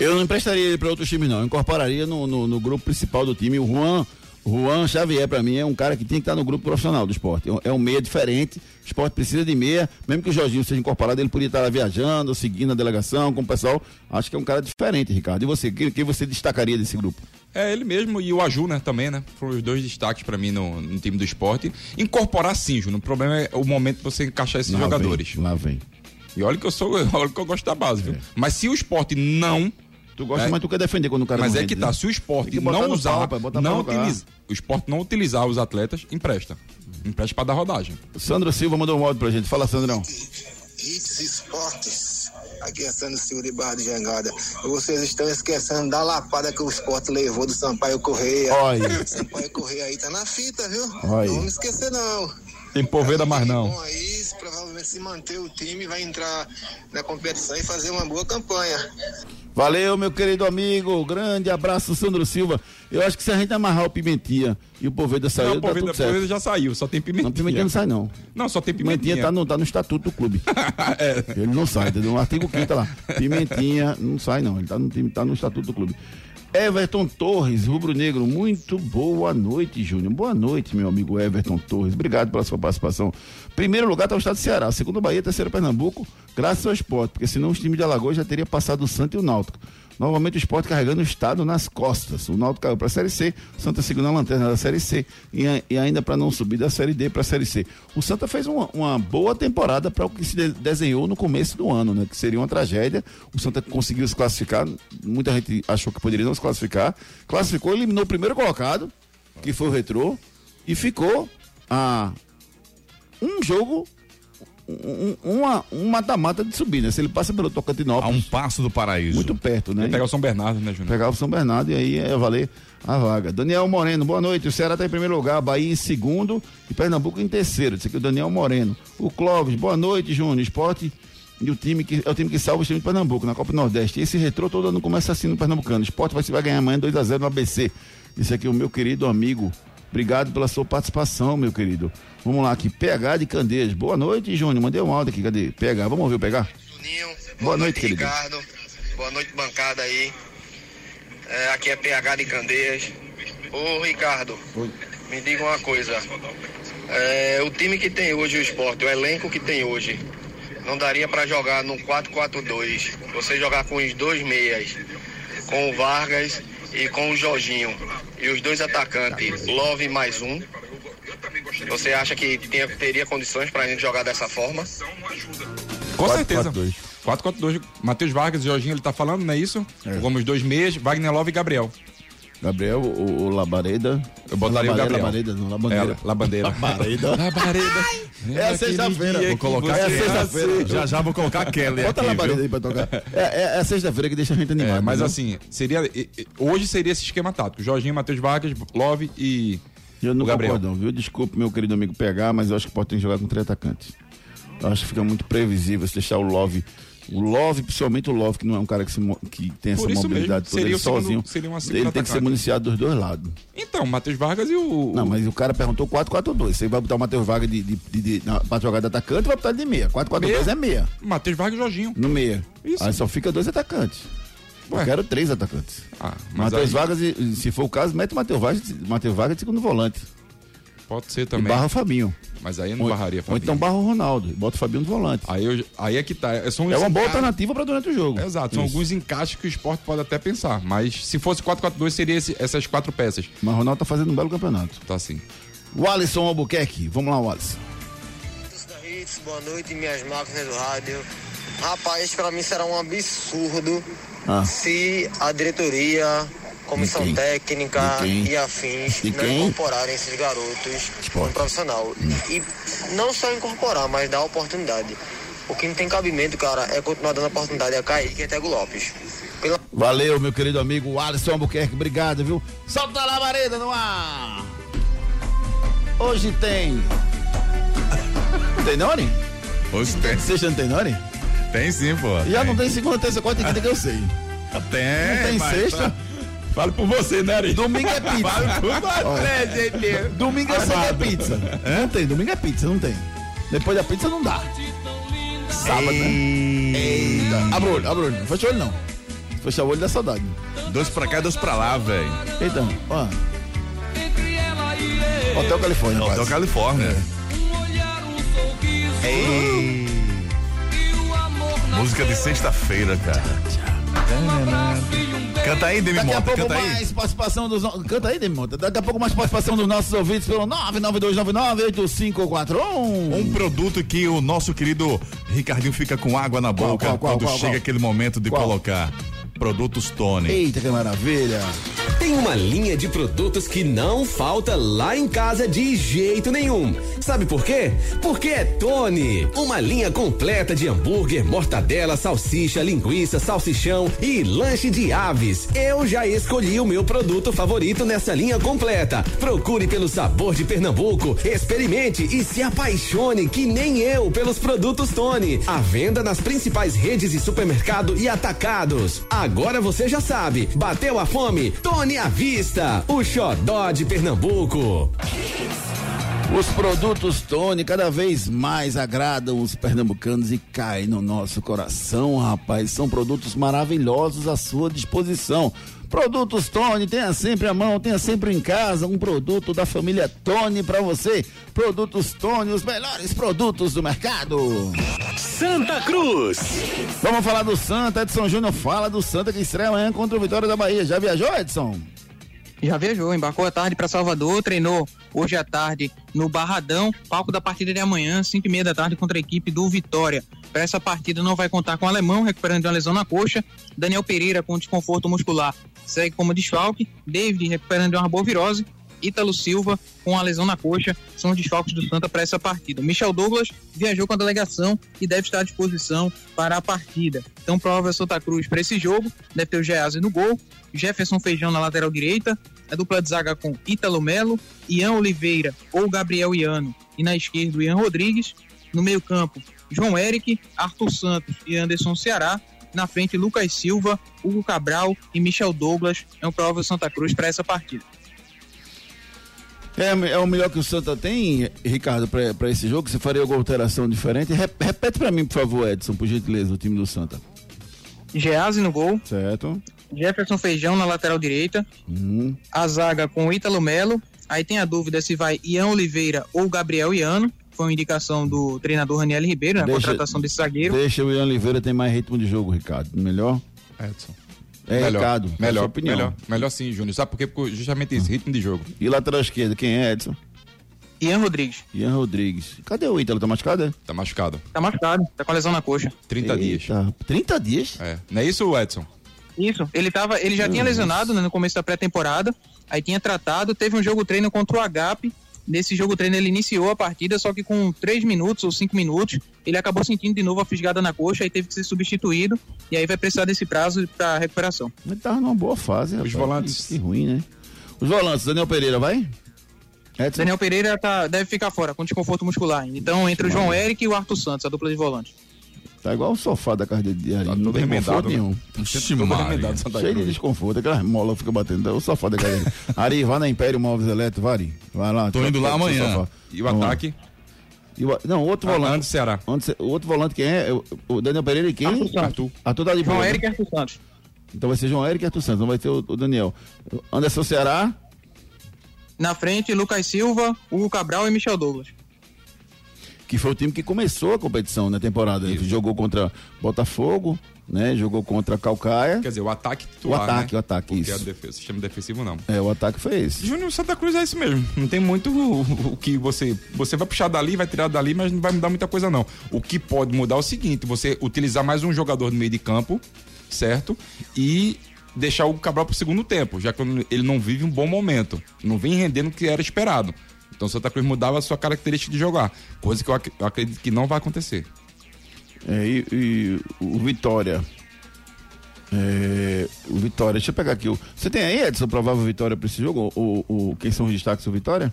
Eu não emprestaria ele para outros times, não. Eu incorporaria no, no, no grupo principal do time. O Juan, Juan Xavier, para mim, é um cara que tem que estar no grupo profissional do esporte. É um- É um meia diferente. O esporte precisa de meia. Mesmo que o Jorginho seja incorporado, ele podia estar lá viajando, seguindo a delegação com o pessoal. Acho que é um cara diferente, Ricardo. E você? Quem, quem você destacaria desse grupo? É ele mesmo e o Aju, né, também, né? Foram os dois destaques pra mim no, no time do esporte. Incorporar sim, Júnior. O problema é o momento de você encaixar esses Lá jogadores. Vem, lá vem. E olha que eu sou, *laughs* olha que eu gosto da base, viu? Mas se o esporte não. Tu gosta, É. mas tu quer defender quando o cara Mas não é que rende, tá, né? se o esporte não usar, pau, pai, botar pra não utiliza, o esporte não utilizar os atletas, empresta. Empresta pra dar rodagem. Sandro Silva mandou um áudio pra gente. Fala, Sandrão. Hits Esportes. Aqui é Sandro Silva de Barra de Jangada. Vocês estão esquecendo da lapada que o esporte levou do Sampaio Correia. Olha. Sampaio Correia aí tá na fita, viu? Olha. Não vamos esquecer, não. Tem poveda mais não. Bom aí, provavelmente se manter o time, vai entrar na competição e fazer uma boa campanha. Valeu, meu querido amigo. Grande abraço, Sandro Silva. Eu acho que se a gente amarrar o Pimentinha e o Poveda saiu, Não, tá poveda, poveda já saiu, só tem pimentinha. Não, Pimentinha não sai, não. Não, só tem Pimentinha pimentinha. tá no, tá no estatuto do clube. *laughs* É. Ele não sai, entendeu? No artigo 5 lá. Pimentinha não sai, não. Ele tá no, tá no estatuto do clube. Everton Torres, Rubro Negro, muito boa noite, Júnior. Boa noite, meu amigo Everton Torres. Obrigado pela sua participação. Primeiro lugar tá o estado do Ceará, segundo Bahia, terceiro Pernambuco, graças ao esporte, porque senão os times de Alagoas já teria passado o Santa e o Náutico. Novamente o esporte carregando o estado nas costas. O Náutico caiu para a Série C, o Santa seguindo a lanterna da Série C e, e ainda para não subir da Série D para a Série C. O Santa fez uma, uma boa temporada para o que se de- desenhou no começo do ano, né? Que seria uma tragédia. O Santa conseguiu se classificar. Muita gente achou que poderia não se classificar. Classificou, eliminou o primeiro colocado, que foi o Retrô, e ficou a um jogo, um, uma, um mata-mata de subir, né? Se ele passa pelo A Tocantinópolis, um passo do paraíso. muito perto, né? Pegar o São Bernardo, né, Júnior? Pegar o São Bernardo e aí ia valer a vaga. Daniel Moreno, boa noite. O Ceará está em primeiro lugar, Bahia em segundo e Pernambuco em terceiro. Esse aqui é o Daniel Moreno. O Clóvis, boa noite, Júnior. Esporte e o time que é o time que salva o time de Pernambuco na Copa do Nordeste. Esse retrô todo ano começa assim no Pernambucano. Esporte vai, vai ganhar amanhã 2x0 no ABC. Esse aqui é o meu querido amigo. Obrigado pela sua participação, meu querido. Vamos lá aqui, PH de Candeias. Boa noite, Júnior. Mandei um áudio aqui, cadê? PH, vamos ouvir o PH? Juninho, Boa noite, querido. Ricardo. Boa noite, bancada aí. É, aqui é PH de Candeias. Ô, Ricardo, me diga uma coisa. É, o time que tem hoje o esporte, o elenco que tem hoje, não daria pra jogar no 4-4-2. Você jogar com os dois meias, com o Vargas e com o Jorginho. E os dois atacantes, Love mais um. Você acha que tem- teria condições pra gente jogar dessa forma? Com 4-4-2. certeza. 4-4-2. Matheus Vargas e Jorginho, ele tá falando, não é isso? É. Como os dois meias, Wagner Love e Gabriel. Gabriel, o, o Labareda. Eu botaria o Labareda, Gabriel. Labareda, não, Labandeira. É, Labandeira. Labareda. Labareda. É a sexta-feira. Vou colocar É sexta-feira. Já já vou colocar a Kelly Bota a aqui, Labareda viu? aí pra tocar. É, é, é a sexta-feira que deixa a gente animado. É, mas né? assim, seria. Hoje seria esse esquema tático. Jorginho, Matheus Vargas, Love e. Eu não o Gabriel. concordo, viu? Desculpe, meu querido amigo pegar, mas eu acho que pode ter que jogar com três atacantes. Eu acho que fica muito previsível se deixar o Love. O Love, principalmente o Love, que não é um cara que, se que tem essa Por isso mobilidade toda ele o segundo- sozinho. segunda ele tem que ser municiado dos dois lados. Então, Matheus Vargas e o. Não, mas o cara perguntou 4-4-2. Você vai botar o Matheus Vargas de, de, de, de, na- pra jogar de atacante vai botar ele de meia. 4-4-2 é meia. Matheus Vargas e Jorginho. No meia. Isso. Aí só fica dois atacantes. Ué. Eu quero três atacantes. Ah, Matheus aí Vargas, se for o caso, mete o Matheus Vargas, Matheus Vargas de segundo volante. Pode ser E também. barra o Fabinho. Mas aí eu não Ou, barraria ou Fabinho. então barra o Ronaldo. e Bota o Fabinho no volante. Aí, eu- aí é que tá. É, são É uma boa enca- alternativa para durante o jogo. Exato, são Isso. alguns encaixes que o esporte pode até pensar. Mas se fosse 4-4-2, seria esse- essas quatro peças. Mas o Ronaldo tá fazendo um belo campeonato. Tá assim. O Alisson Albuquerque. Vamos lá, Alisson. boa noite, minhas máquinas do rádio. Rapaz, pra mim será um absurdo Ah. se a diretoria, comissão quem? técnica e afins De não quem? incorporarem esses garotos Esporte. no profissional. Hum. E não só incorporar, mas dar oportunidade. O que não tem cabimento, cara, é continuar dando oportunidade a Kaique e a Tego Lopes. Pela Valeu, meu querido amigo Alisson Albuquerque. Obrigado, viu? Solta a labareda no ar. Hoje tem. Tem Nori? Hoje tem. Sexta não tem Nori? Tem sim, pô. Já não tem segunda, terça, quarta e quinta que eu sei. Tem. Não tem sexta. tá- Fale por você, né, Ari? Domingo é pizza. Olha, gente. Domingo eu sei que é pizza. Não tem, domingo é pizza, não tem. Depois da pizza não dá. Sábado, né? Eita. Abre o olho, abre o olho. Não fecha o olho, não. Se fechar o olho dá saudade. Dois pra cá, dois pra lá, velho. Eita, ó. Hotel Califórnia, Hotel quase. Califórnia. Música de sexta-feira, cara. Canta aí, Demi Daqui a pouco canta aí. mais participação dos. no- Canta aí, Demota. Daqui a pouco mais participação dos nossos ouvintes pelo 992998541. Um produto que o nosso querido Ricardinho fica com água na boca qual, qual, quando qual, chega qual? aquele momento de colocar. Produtos Tony. Eita, que maravilha. Tem uma linha de produtos que não falta lá em casa de jeito nenhum. Sabe por quê? Porque é Tony. Uma linha completa de hambúrguer, mortadela, salsicha, linguiça, salsichão e lanche de aves. Eu já escolhi o meu produto favorito nessa linha completa. Procure pelo sabor de Pernambuco, experimente e se apaixone que nem eu pelos produtos Tony. À venda nas principais redes de supermercado e atacados. Agora você já sabe. Bateu a fome? Tony à vista. O xodó de Pernambuco. Os produtos Tony cada vez mais agradam os pernambucanos e caem no nosso coração, rapaz. São produtos maravilhosos à sua disposição. Produtos Tony, tenha sempre à mão, tenha sempre em casa um produto da família Tony para você. Produtos Tony, os melhores produtos do mercado. Santa Cruz. Vamos falar do Santa. Edson Júnior fala do Santa que estreia amanhã contra o Vitória da Bahia. Já viajou, Edson? Já viajou, embarcou à tarde para Salvador, treinou hoje à tarde no Barradão, palco da partida de amanhã, 5 e meia da tarde, contra a equipe do Vitória. Para essa partida não vai contar com o alemão, recuperando de uma lesão na coxa, Daniel Pereira com desconforto muscular segue como desfalque, David recuperando de uma virose, Ítalo Silva com a lesão na coxa, são os desfalques do Santa para essa partida. Michel Douglas viajou com a delegação e deve estar à disposição para a partida. Então, prova Santa Cruz para esse jogo, deve ter o Geazi no gol, Jefferson Feijão na lateral direita, a dupla de zaga com Ítalo Melo, Ian Oliveira ou Gabriel Iano, e na esquerda Ian Rodrigues, no meio campo João Eric, Arthur Santos e Anderson Ceará, na frente Lucas Silva, Hugo Cabral e Michel Douglas, é um prova Santa Cruz para essa partida. É, é o melhor que o Santa tem, Ricardo, para esse jogo? Você faria alguma alteração diferente? Rep- repete para mim, por favor, Edson, por gentileza, o time do Santa. Geazi no gol, Certo? Jefferson Feijão na lateral direita, Uhum. a zaga com Ítalo Melo. Aí tem a dúvida se vai Ian Oliveira ou Gabriel Iano. Foi uma indicação do treinador Raniel Ribeiro na Deixa- contratação desse zagueiro. Deixa o Ian Oliveira ter mais ritmo de jogo, Ricardo. Melhor? Edson. É, melhor, Ricardo. Melhor, sua opinião. melhor, melhor sim, Júnior. Sabe por quê? Porque justamente esse ritmo de jogo. E lateral esquerdo, quem é, Edson? Ian Rodrigues. Ian Rodrigues. Cadê o Ítalo? Tá machucado? é? Tá machucado. Tá machucado, tá com a lesão na coxa. 30 dias. Eita, 30 dias? É. Não é isso, Edson? Isso, ele tava, ele já tinha lesionado né, no começo da pré-temporada, aí tinha tratado, teve um jogo treino contra o Agape. Nesse jogo treino ele iniciou a partida, só que com 3 minutos ou 5 minutos, ele acabou sentindo de novo a fisgada na coxa e teve que ser substituído, e aí vai precisar desse prazo para recuperação. Ele tava numa boa fase, Os rapaz. volantes. Que, que ruim, né? Os volantes, Daniel Pereira, vai? Edson? Daniel Pereira tá, deve ficar fora com desconforto muscular. Então, entre o João Eric e o Arthur Santos, a dupla de volantes. Tá igual o sofá da casa de Ari. Tá não todo tem remendado, conforto né? nenhum. Maria. remendado, Santa Cheio de desconforto, aquela mola fica batendo. É o sofá da casa dele. *laughs* Ari, vá na Império Móveis Eletro, vai, Ari. Vai lá. Tô indo lá amanhã. E o Vamos lá. ataque? E o- não, outro Volante volante. do Ceará. Cê- o outro volante quem é? O- O Daniel Pereira e quem? Arthur Santos. Arthur. Arthur tá de João boa, né? Eric e Arthur Santos. Então vai ser João Eric e Arthur Santos, não vai ser o, o Daniel. Anderson Ceará, Na frente, Lucas Silva, Hugo Cabral e Michel Douglas. Que foi o time que começou a competição na temporada. Ele jogou contra Botafogo, né? Jogou contra Calcaia. Quer dizer, o ataque titular, O ataque, né? o ataque, Porque isso. defesa, o sistema defensivo não. É, o ataque foi esse. Júnior Santa Cruz é isso mesmo. Não tem muito o, o que você. Você vai puxar dali, vai tirar dali, mas não vai mudar muita coisa, não. O que pode mudar é o seguinte: você utilizar mais um jogador no meio de campo, certo? E deixar o Cabral pro segundo tempo, já que ele não vive um bom momento. Não vem rendendo o que era esperado. Então o Santa Cruz mudava a sua característica de jogar. Coisa que eu, ac- eu acredito que não vai acontecer. É, e, e o Vitória. É, o Vitória, deixa eu pegar aqui. o- Você tem aí, Edson, provável vitória pra esse jogo? O, o, quem são os destaques do Vitória?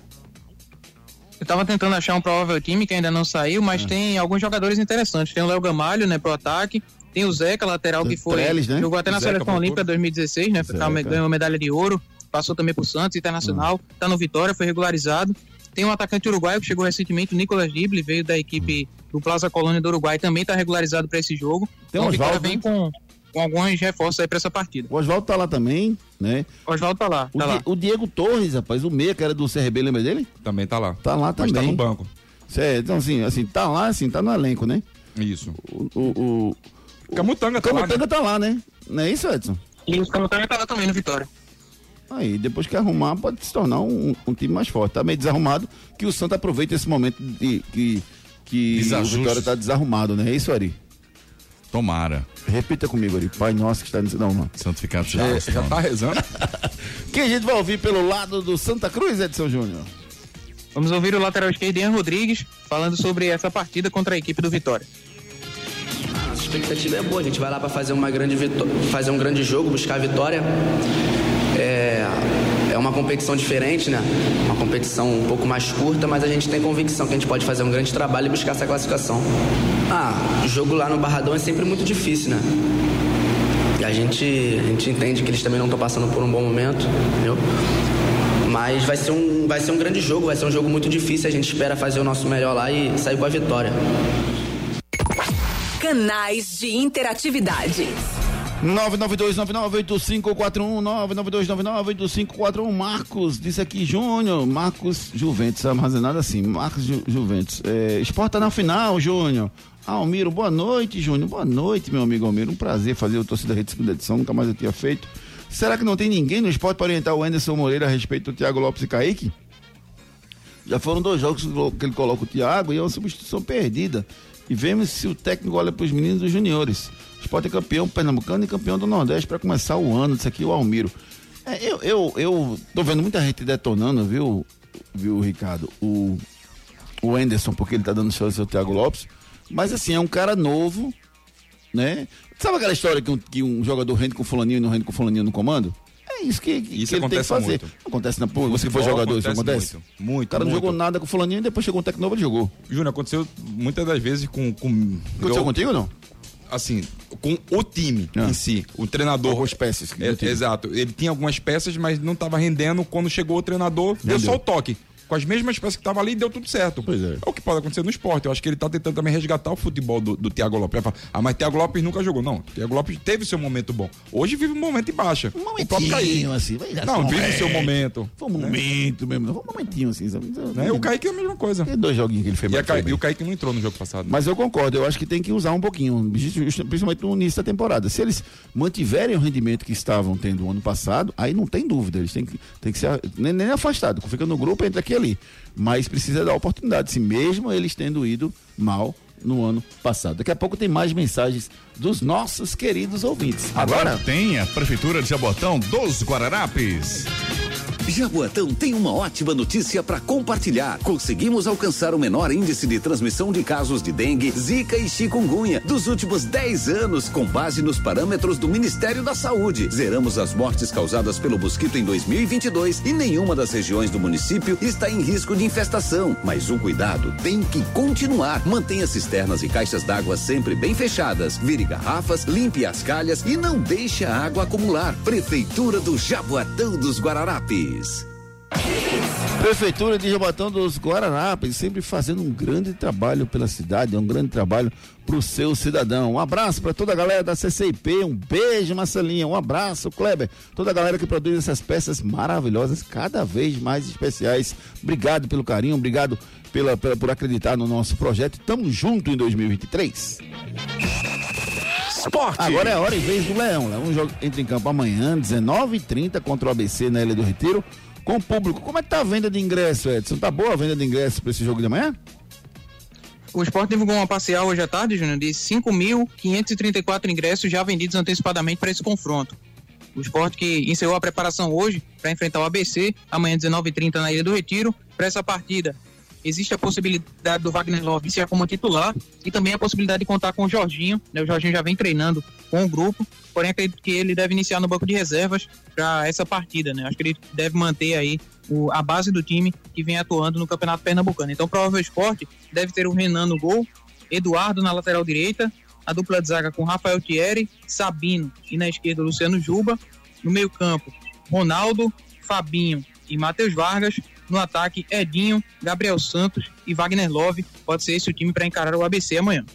Eu tava tentando achar um provável time que ainda não saiu, mas É. tem alguns jogadores interessantes. Tem o Léo Gamalho, né, pro ataque. Tem o Zeca, lateral, que foi. Trellis, né? Jogou até na Zeca Seleção. Olímpica 2016, né? Zeca. Tá, ganhou medalha de ouro. Passou também pro Santos, Internacional. Hum. Tá no Vitória, foi regularizado. Tem um atacante uruguaio que chegou recentemente, o Nicolas Dible, veio da equipe do Plaza Colônia do Uruguai, também tá regularizado para esse jogo. Tem então o o Oswaldo, vem com, com alguns reforços aí para essa partida. O Oswaldo tá lá também, né? O Oswaldo tá lá, O, tá Di- lá. o Diego Torres, rapaz, o meia que era do CRB, lembra dele? Também tá lá. Tá lá Mas tá também. no banco. Cê- então, assim, assim, tá lá, assim, tá no elenco, né? Isso. O, o, o Camutanga o tá lá. né? Camutanga tá lá, né? Não é isso, Edson? E o Camutanga tá lá também no Vitória. Aí, depois que arrumar, pode se tornar um, um time mais forte. Tá meio desarrumado, que o Santa aproveita esse momento de que, que o. Vitória tá desarrumado, né? É isso, Ari? Tomara. Repita comigo, Ari. Pai nosso que está nesse não, mano. Santificado Já, vosso já tá rezando. *laughs* Quem a gente vai ouvir pelo lado do Santa Cruz, Edson Júnior? Vamos ouvir o lateral esquerdo Ian Rodrigues falando sobre essa partida contra a equipe do Vitória. Nossa expectativa é boa, a gente vai lá para fazer uma grande fazer um grande jogo, buscar a vitória. É, é uma competição diferente, né? Uma competição um pouco mais curta, mas a gente tem convicção que a gente pode fazer um grande trabalho e buscar essa classificação. Ah, o jogo lá no Barradão é sempre muito difícil, né? E a gente, a gente entende que eles também não estão passando por um bom momento, entendeu? Mas vai ser, um, vai ser um grande jogo, vai ser um jogo muito difícil. A gente espera fazer o nosso melhor lá e sair com a vitória. Canais de interatividade. 992998541 992998541 Marcos, disse aqui Júnior, Marcos Juventus, armazenado assim, Marcos Ju, Juventus. É, esporte tá na final, Júnior. Almiro, boa noite, Júnior. Boa noite, meu amigo Almiro. Um prazer fazer o Torcida Rede segunda edição, nunca mais eu tinha feito. Será que não tem ninguém no esporte para orientar o Anderson Moreira a respeito do Thiago Lopes e Kaique? Já foram dois jogos que ele coloca o Thiago e é uma substituição perdida. E vemos se o técnico olha para os meninos dos juniores. O Sport é campeão pernambucano e campeão do Nordeste para começar o ano. Isso aqui o Almiro. É, eu, eu, eu tô vendo muita gente detonando, viu, viu, Ricardo? O, o Anderson, porque ele tá dando chance ao Thiago Lopes. Mas assim, é um cara novo, né? Sabe aquela história que um, que um jogador rende com fulaninho e não rende com fulaninho no comando? É isso que, que Isso ele tem que acontece fazer. muito. Acontece na pô, Você que foi jogador, isso acontece? Muito, muito. O cara não muito. jogou nada com o fulaninho e depois chegou um técnico novo e jogou. Júnior, aconteceu muitas das vezes com. com Aconteceu contigo ou não? Assim, com o time Ah. em si. O treinador. Algumas peças É, exato. Ele tinha algumas peças, mas não estava rendendo. Quando chegou o treinador, deu Rendeu. só o toque. Com as mesmas peças que estavam ali, deu tudo certo. Pois é. o que pode acontecer no esporte. Eu acho que ele tá tentando também resgatar o futebol do, do Thiago Lopes. Ah, mas Thiago Lopes nunca jogou. Não, Thiago Lopes teve seu momento bom. Hoje vive um momento em baixa. Um o próprio Kaique. assim, Não, um vive o seu momento. Foi um momento mesmo, foi um momentinho assim, sabe? Né? O Kaique é a mesma coisa. Tem dois joguinhos que ele fez E, bem. e o Kaique não entrou no jogo passado. Mas eu concordo, eu acho que tem que usar um pouquinho, principalmente no início da temporada. Se eles mantiverem o rendimento que estavam tendo o ano passado, aí não tem dúvida, eles têm que, têm que ser nem, nem afastado, fica no grupo, entra aqui ali. Mas precisa dar oportunidade, se mesmo eles tendo ido mal no ano passado. Daqui a pouco tem mais mensagens dos nossos queridos ouvintes. Agora, Agora tem a Prefeitura de Jabotão dos Guararapes. Jaboatão tem uma ótima notícia para compartilhar. Conseguimos alcançar o menor índice de transmissão de casos de dengue, zika e chikungunya dos últimos 10 anos, com base nos parâmetros do Ministério da Saúde. Zeramos as mortes causadas pelo mosquito em 2022 e nenhuma das regiões do município está em risco de infestação. Mas o cuidado tem que continuar. Mantenha cisternas e caixas d'água sempre bem fechadas. Vire garrafas, limpe as calhas e não deixe a água acumular. Prefeitura do Jaboatão dos Guararapes. Prefeitura de Jabatão dos Guararapes, sempre fazendo um grande trabalho pela cidade, é um grande trabalho para o seu cidadão. Um abraço para toda a galera da CCIP, um beijo, Marcelinha, um abraço, Kleber, toda a galera que produz essas peças maravilhosas, cada vez mais especiais. Obrigado pelo carinho, obrigado pela, pela por acreditar no nosso projeto. Tamo junto em 2023. Esporte. Agora é hora e vez do Leão. Leão joga, entra em campo amanhã, 19h30 contra o ABC na Ilha do Retiro, com o público. Como é que tá a venda de ingresso, Edson? Tá boa a venda de ingresso para esse jogo de amanhã? O esporte divulgou uma parcial hoje à tarde, Júnior, de 5.534 ingressos já vendidos antecipadamente para esse confronto. O esporte que encerrou a preparação hoje para enfrentar o ABC, amanhã 19h30 na Ilha do Retiro. Para essa partida, existe a possibilidade do Wagner Love ser como titular e também a possibilidade de contar com o Jorginho. Né? O Jorginho já vem treinando com o grupo, porém acredito que ele deve iniciar no banco de reservas para essa partida. Né? Acho que ele deve manter aí o, a base do time que vem atuando no Campeonato Pernambucano. Então, provável esporte deve ter o Renan no gol, Eduardo na lateral direita, a dupla de zaga com Rafael Thierry, Sabino e na esquerda Luciano Juba. No meio-campo, Ronaldo, Fabinho e Matheus Vargas. No ataque, Edinho, Gabriel Santos e Wagner Love. Pode ser esse o time para encarar o ABC amanhã.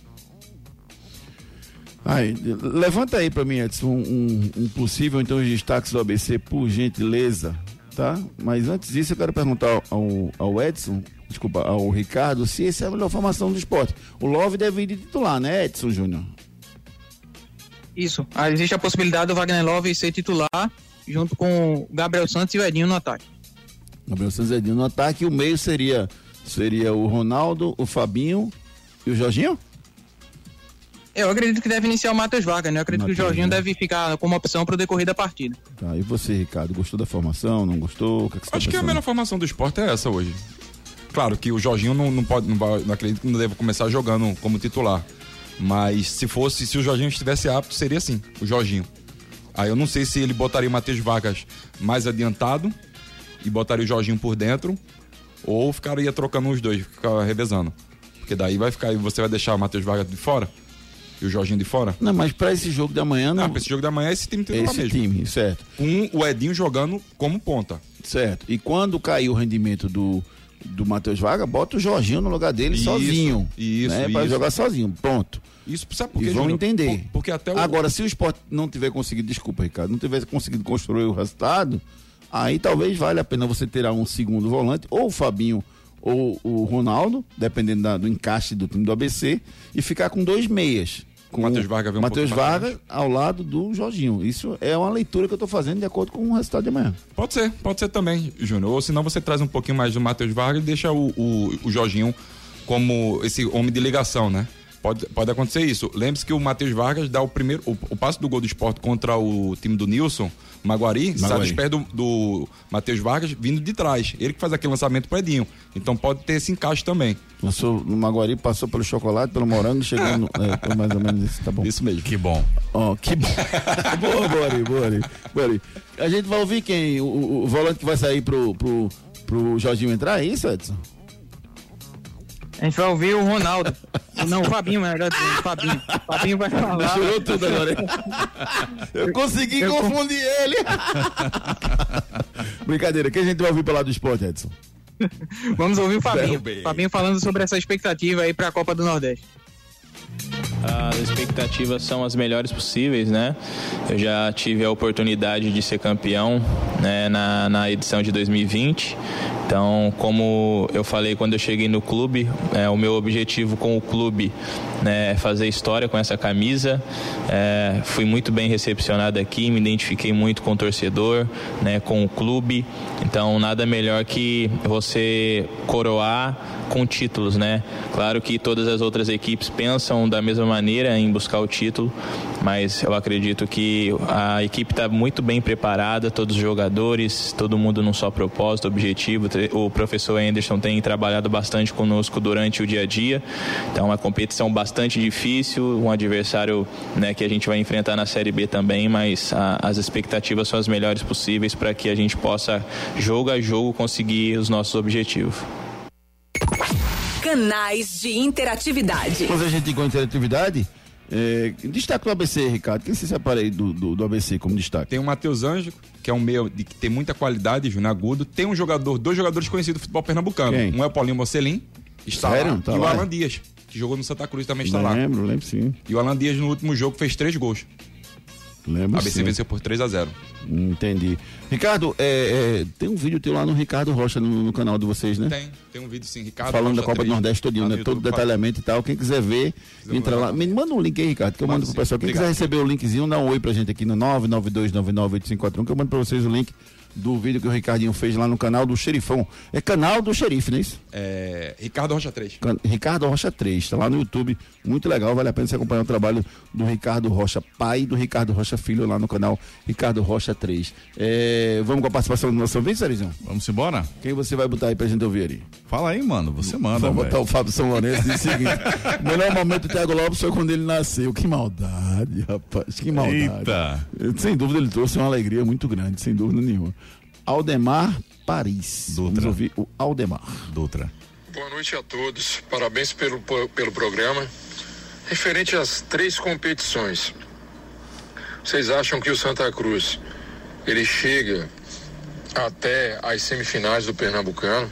Ai, levanta aí para mim, Edson, um, um, um possível então os destaques do ABC, por gentileza, tá? Mas antes disso, eu quero perguntar ao, ao Edson, desculpa, ao Ricardo, se essa é a melhor formação do esporte. O Love deve ir de titular, né, Edson Júnior? Isso. Ah, existe a possibilidade do Wagner Love ser titular junto com o Gabriel Santos e o Edinho no ataque. Gabriel Santos Edinho no ataque. O meio seria, seria o Ronaldo, o Fabinho e o Jorginho? Eu acredito que deve iniciar o Matheus Vargas, né? Eu acredito que o Jorginho deve ficar como opção para o decorrer da partida. Tá, e você, Ricardo, gostou da formação? Não gostou? O que, é que você tá Acho que a melhor formação do esporte é essa hoje. Claro que o Jorginho não, não pode, não, não acredito que não deva começar jogando como titular. Mas se fosse, se o Jorginho estivesse apto, seria assim, o Jorginho. Aí eu não sei se ele botaria o Matheus Vargas mais adiantado e botaria o Jorginho por dentro, ou ficaria trocando os dois, ficar revezando. Porque daí vai ficar, você vai deixar o Matheus Vargas de fora e o Jorginho de fora. Não, mas para esse jogo da manhã não. Ah, pra esse jogo da manhã esse time titular Esse mesmo. time, certo. Com o Edinho jogando como ponta. Certo. E quando cair o rendimento do, do Matheus Vargas, bota o Jorginho no lugar dele Isso, sozinho. isso, né? Pra isso. jogar sozinho. Pronto. Isso, sabe por E quê, vão entender. Por- porque até o... Agora, se o esporte não tiver conseguido, desculpa, Ricardo, não tiver conseguido construir o resultado, aí talvez valha a pena você ter um segundo volante, ou o Fabinho ou o Ronaldo, dependendo da- do encaixe do time do ABC, e ficar com dois meias. Com Matheus Vargas um Matheus Vargas ao lado do Jorginho. Isso é uma leitura que eu estou fazendo de acordo com o resultado de amanhã. Pode ser, pode ser também, Júnior. Ou senão você traz um pouquinho mais do Matheus Vargas e deixa o, o, o Jorginho como esse homem de ligação, né? Pode, pode acontecer isso. Lembre-se que o Matheus Vargas dá o primeiro. O, o passe do gol do esporte contra o time do Nilson, Maguari, sai Maguari. dos pés do, do Matheus Vargas vindo de trás. Ele que faz aquele lançamento pro Edinho. Então pode ter esse encaixe também. Lançou no Maguari, passou pelo chocolate, pelo morango, chegou no. *laughs* É, foi mais ou menos isso, tá bom. Isso mesmo. Que bom. Ó, que bom. *laughs* boa, Bori, Bori, Bori. A gente vai ouvir quem? O, o- o volante que vai sair pro, pro, pro Jorginho entrar, é isso, Edson? A gente vai ouvir o Ronaldo. *laughs* Não, o Fabinho, melhor dizendo, o Fabinho. O Fabinho vai falar. Misturou tudo agora, hein? *laughs* Eu consegui Eu- confundir ele. *laughs* Brincadeira, quem a gente vai ouvir pela do esporte, Edson? Vamos ouvir o Fabinho. Fabinho falando sobre essa expectativa aí para a Copa do Nordeste. As expectativas são as melhores possíveis, né? Eu já tive a oportunidade de ser campeão né, na, na edição de 2020. Então, como eu falei quando eu cheguei no clube, é, o meu objetivo com o clube né, fazer história com essa camisa. É, fui muito bem recepcionado aqui, me identifiquei muito com o torcedor, né, com o clube. Então, nada melhor que você coroar com títulos, né? Claro que todas as outras equipes pensam da mesma maneira em buscar o título, mas eu acredito que a equipe está muito bem preparada, todos os jogadores, todo mundo num só propósito, objetivo. O professor Anderson tem trabalhado bastante conosco durante o dia a dia, então é uma competição bastante difícil, um adversário né, que a gente vai enfrentar na Série B também, mas a, as expectativas são as melhores possíveis para que a gente possa, jogo a jogo, conseguir os nossos objetivos. Canais de interatividade. Quando a gente tem com interatividade, é, destaque do ABC, Ricardo. Quem se separa aí do, do, do ABC como destaque? Tem o Matheus Anjo, que é um meio de que tem muita qualidade, Júnior Agudo. Tem um jogador, dois jogadores conhecidos do futebol pernambucano. Quem? Um é o Paulinho Mocelin, está Sério? lá, Tá e o lá? Alan Dias, que jogou no Santa Cruz também está lá. Lembro, lembro sim. E o Alan Dias no último jogo fez três gols. Lembro ABC sim. venceu por 3 a 0 Entendi. Ricardo, é, é, tem um vídeo teu lá no Ricardo Rocha, no, no canal de vocês, né? Tem, tem um vídeo sim, Ricardo. Falando Rocha da Copa do 3, Nordeste todinho, né? Todo YouTube, detalhamento e tal. Quem quiser ver, entra lá. Me manda um link aí, Ricardo, que eu mando pro pessoal. Quem quiser receber o linkzinho, dá um oi pra gente aqui no 992998541, que eu mando pra vocês o link do vídeo que o Ricardinho fez lá no canal do Xerifão. É canal do Xerife, não é isso? É, Ricardo Rocha 3. Can- Ricardo Rocha 3, tá lá no YouTube, muito legal, vale a pena você acompanhar o trabalho do Ricardo Rocha, pai do Ricardo Rocha Filho, lá no canal Ricardo Rocha 3. É, vamos com a participação do nosso ouvinte, Sarizão? Vamos embora? Quem você vai botar aí pra gente ouvir aí? Fala aí, mano. Você manda. Vamos botar o Fábio São Lourenço diz o seguinte: o *laughs* melhor momento do Thiago Lopes foi quando ele nasceu. Que maldade, rapaz, que maldade. Eita. Sem dúvida, ele trouxe uma alegria muito grande, sem dúvida nenhuma. Aldemar Paris. Vamos ouvir o Aldemar. Dutra. Boa noite a todos. Parabéns pelo, pelo programa. Referente às três competições, vocês acham que o Santa Cruz ele chega até as semifinais do Pernambucano?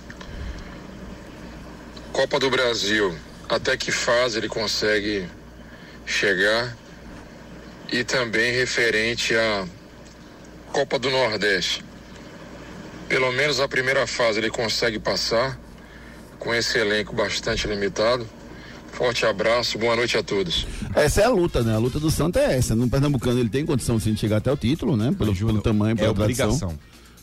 Copa do Brasil, até que fase ele consegue chegar? E também referente à Copa do Nordeste. Pelo menos a primeira fase ele consegue passar com esse elenco bastante limitado. Forte abraço, boa noite a todos. Essa é a luta, né? A luta do Santa é essa. No Pernambucano ele tem condição sim, de chegar até o título, né? Pelo, pelo tamanho, pela é tradição. obrigação.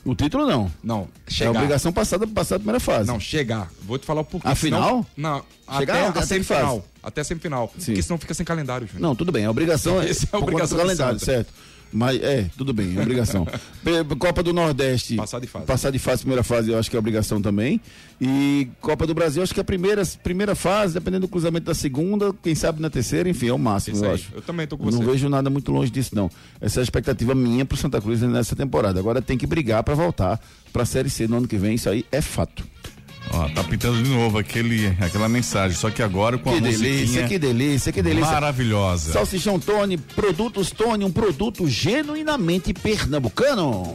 O título não. Não, É chegar. obrigação passada passar a primeira fase. Não, chegar. Vou te falar o porquê. A final? Não, Chegar até até semifinal. Até a semifinal. Porque senão fica sem calendário, Júnior. Não, tudo bem. A obrigação é, *laughs* Essa é a obrigação do do calendário, Santa. certo? Mas é, tudo bem, é obrigação. *laughs* Copa do Nordeste. Passar de fase. Passar de fase, primeira fase, eu acho que é obrigação também. E Copa do Brasil, acho que a primeira, primeira fase, dependendo do cruzamento da segunda, quem sabe na terceira, enfim, é o máximo, Isso eu aí. acho. Eu também tô com Não você. vejo nada muito longe disso, não. Essa é a expectativa minha pro Santa Cruz nessa temporada. Agora tem que brigar para voltar pra Série C no ano que vem, isso aí é fato. Ó, tá pintando de novo aquele, aquela mensagem, só que agora com Que a delícia, que delícia, que delícia. Maravilhosa. Salsichão Tony, produtos Tony, um produto genuinamente pernambucano.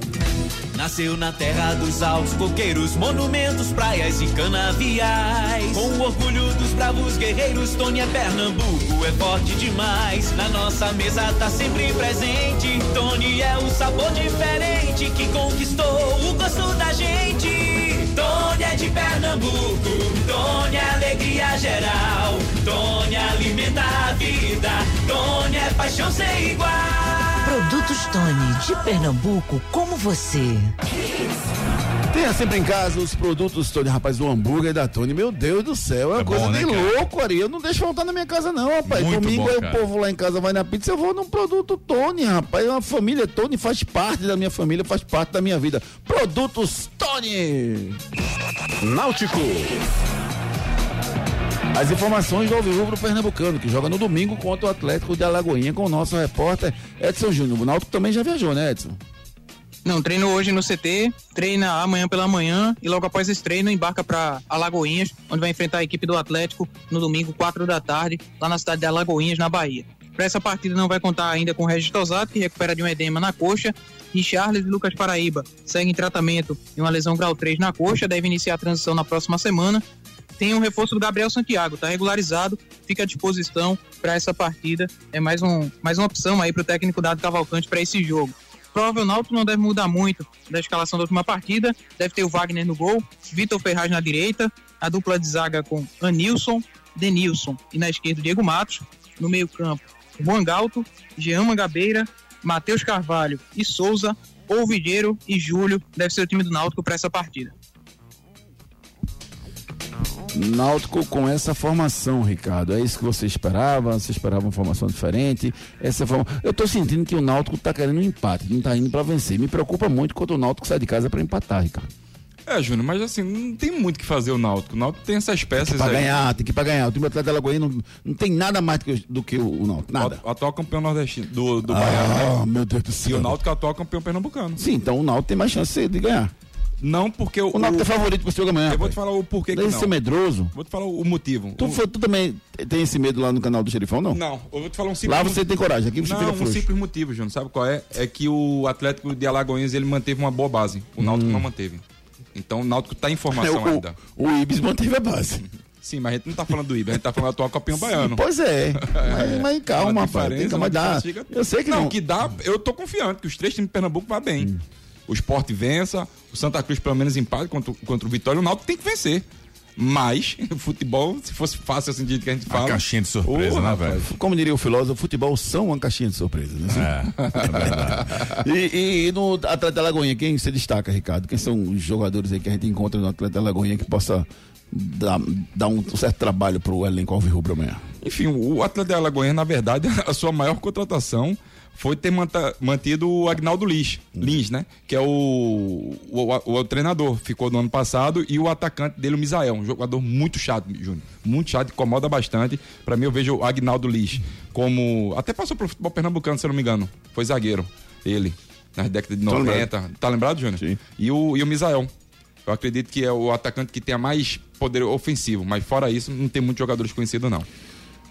Nasceu na terra dos altos coqueiros, monumentos, praias e canaviais. Com o orgulho dos bravos guerreiros, Tony é Pernambuco, é forte demais. Na nossa mesa tá sempre presente. Tony é o sabor diferente que conquistou o gosto da gente. É de Pernambuco, é alegria geral. Tony alimenta a vida, Tony é paixão sem igual. Produtos Tony, de Pernambuco, como você. Tenha sempre em casa os produtos Tony, rapaz, o hambúrguer da Tony, meu Deus do céu, é uma É coisa bom, né, de cara? louco, Ari. Eu não deixo faltar na minha casa, não, rapaz. Muito Domingo bom, aí o cara. povo lá em casa vai na pizza, eu vou num produto Tony, rapaz. É uma família Tony, faz parte da minha família, faz parte da minha vida. Produtos Tony! Náutico. As informações do Alvirrubro Pernambucano, que joga no domingo contra o Atlético de Alagoinha com o nosso repórter Edson Júnior. O Náutico também já viajou, né, Edson? Não, treino hoje no CT, treina amanhã pela manhã e logo após esse treino embarca para Alagoinhas, onde vai enfrentar a equipe do Atlético no domingo, 4 da tarde, lá na cidade de Alagoinhas, na Bahia. Para essa partida não vai contar ainda com Regis Tosato, que recupera de um edema na coxa, e Charles e Lucas Paraíba seguem tratamento de uma lesão grau 3 na coxa, deve iniciar a transição na próxima semana. Tem um reforço do Gabriel Santiago, está regularizado, fica à disposição para essa partida. É mais, um, mais uma opção aí para o técnico Dado Cavalcante para esse jogo. Provável Náutico não deve mudar muito da escalação da última partida. Deve ter o Wagner no gol, Vitor Ferraz na direita, a dupla de zaga com Anilson, Denilson. E na esquerda, Diego Matos. No meio-campo, Juan Galto, Jean Mangabeira, Matheus Carvalho e Souza, Polvideiro e Júlio. Deve ser o time do Náutico para essa partida. Náutico com essa formação, Ricardo. É isso que você esperava? Você esperava uma formação diferente? Essa forma... Eu tô sentindo que o Náutico tá querendo um empate, não tá indo para vencer. Me preocupa muito quando o Náutico sai de casa para empatar, Ricardo. É, Júnior, mas assim, não tem muito o que fazer o Náutico. O Náutico tem essas peças Tem que pra aí. ganhar, tem que ir pra ganhar. O time do Atlético Alagoinha não, não tem nada mais do que, o, o Náutico. Nada. O atual campeão nordestino do, do Ah, Baiano. meu Deus do E céu. o Náutico é o atual campeão pernambucano. Sim, então o Náutico tem mais chance de ganhar. Não porque o. O Náutico é favorito pro seu amanhã. Eu vou te falar o porquê que Deve não. ser medroso. Vou te falar o motivo. Tu, O- foi- tu também tem esse medo lá no canal do Xerifão, não? Não, eu vou te falar um simples Lá você tem coragem, aqui você não, fica um frouxo. simples motivo, Júnior. Sabe qual é? É que o Atlético de Alagoinhas ele manteve uma boa base. O Náutico não manteve. Então o Náutico tá em formação Hum. *laughs* É, o, ainda. o Ibis manteve a base. *laughs* Sim, mas a gente não tá falando do Ibis, a gente tá falando do atual campeão baiano. Pois é. *laughs* Mas, mas calma, rapaz. Tem dar. diferença Eu sei que não. não. que dá, eu tô confiante que os três times de Pernambuco vão bem. Hum. O Sport vença, o Santa Cruz pelo menos empate contra, o- contra o Vitória, o Náutico tem que vencer. Mas, *laughs* futebol, se fosse fácil assim de que a gente fala. caixinha de surpresa, Ô, né, velho? Como diria o filósofo, futebol são uma caixinha de surpresa, né? É, é verdade. *laughs* E, e- e no Atleta Lagoinha, quem você destaca, Ricardo? Quem são os jogadores aí que a gente encontra no Atleta Lagoinha que possa dar, dar um certo trabalho pro elenco Alvirrubro amanhã? Enfim, o Atlético de Alagoinha, na verdade, *laughs* a sua maior contratação foi ter manta- mantido o Agnaldo Lins, Lins, né? Que é o, o, o- o treinador, ficou do ano passado, e o atacante dele, o Misael, um jogador muito chato, Júnior. Muito chato, incomoda bastante. Pra mim, eu vejo o Agnaldo Lins como. Até passou pro futebol pernambucano, se eu não me engano. Foi zagueiro, ele, nas décadas de Tô 90. Tá lembrado, Júnior? Sim. E o, e o Misael. Eu acredito que é o atacante que tenha mais poder ofensivo, mas fora isso, não tem muitos jogadores conhecidos, não.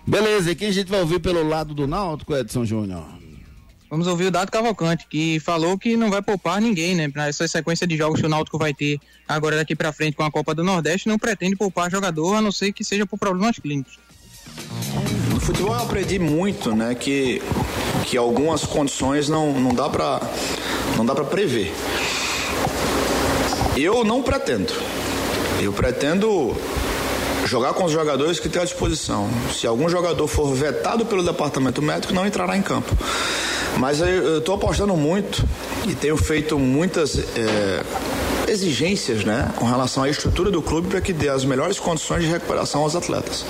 Beleza, e quem a gente vai ouvir pelo lado do Náutico, Edson Júnior? Vamos ouvir o Dado Cavalcante, que falou que não vai poupar ninguém, né? Pra essa sequência de jogos que o Náutico vai ter agora daqui pra frente com a Copa do Nordeste, não pretende poupar jogador, a não ser que seja por problemas clínicos. No futebol eu aprendi muito, né, que, que algumas condições não, não dá para não dá para prever. Eu não pretendo. Eu pretendo jogar com os jogadores que tem à disposição. Se algum jogador for vetado pelo departamento médico, não entrará em campo. Mas eu estou apostando muito e tenho feito muitas eh, exigências né, com relação à estrutura do clube para que dê as melhores condições de recuperação aos atletas.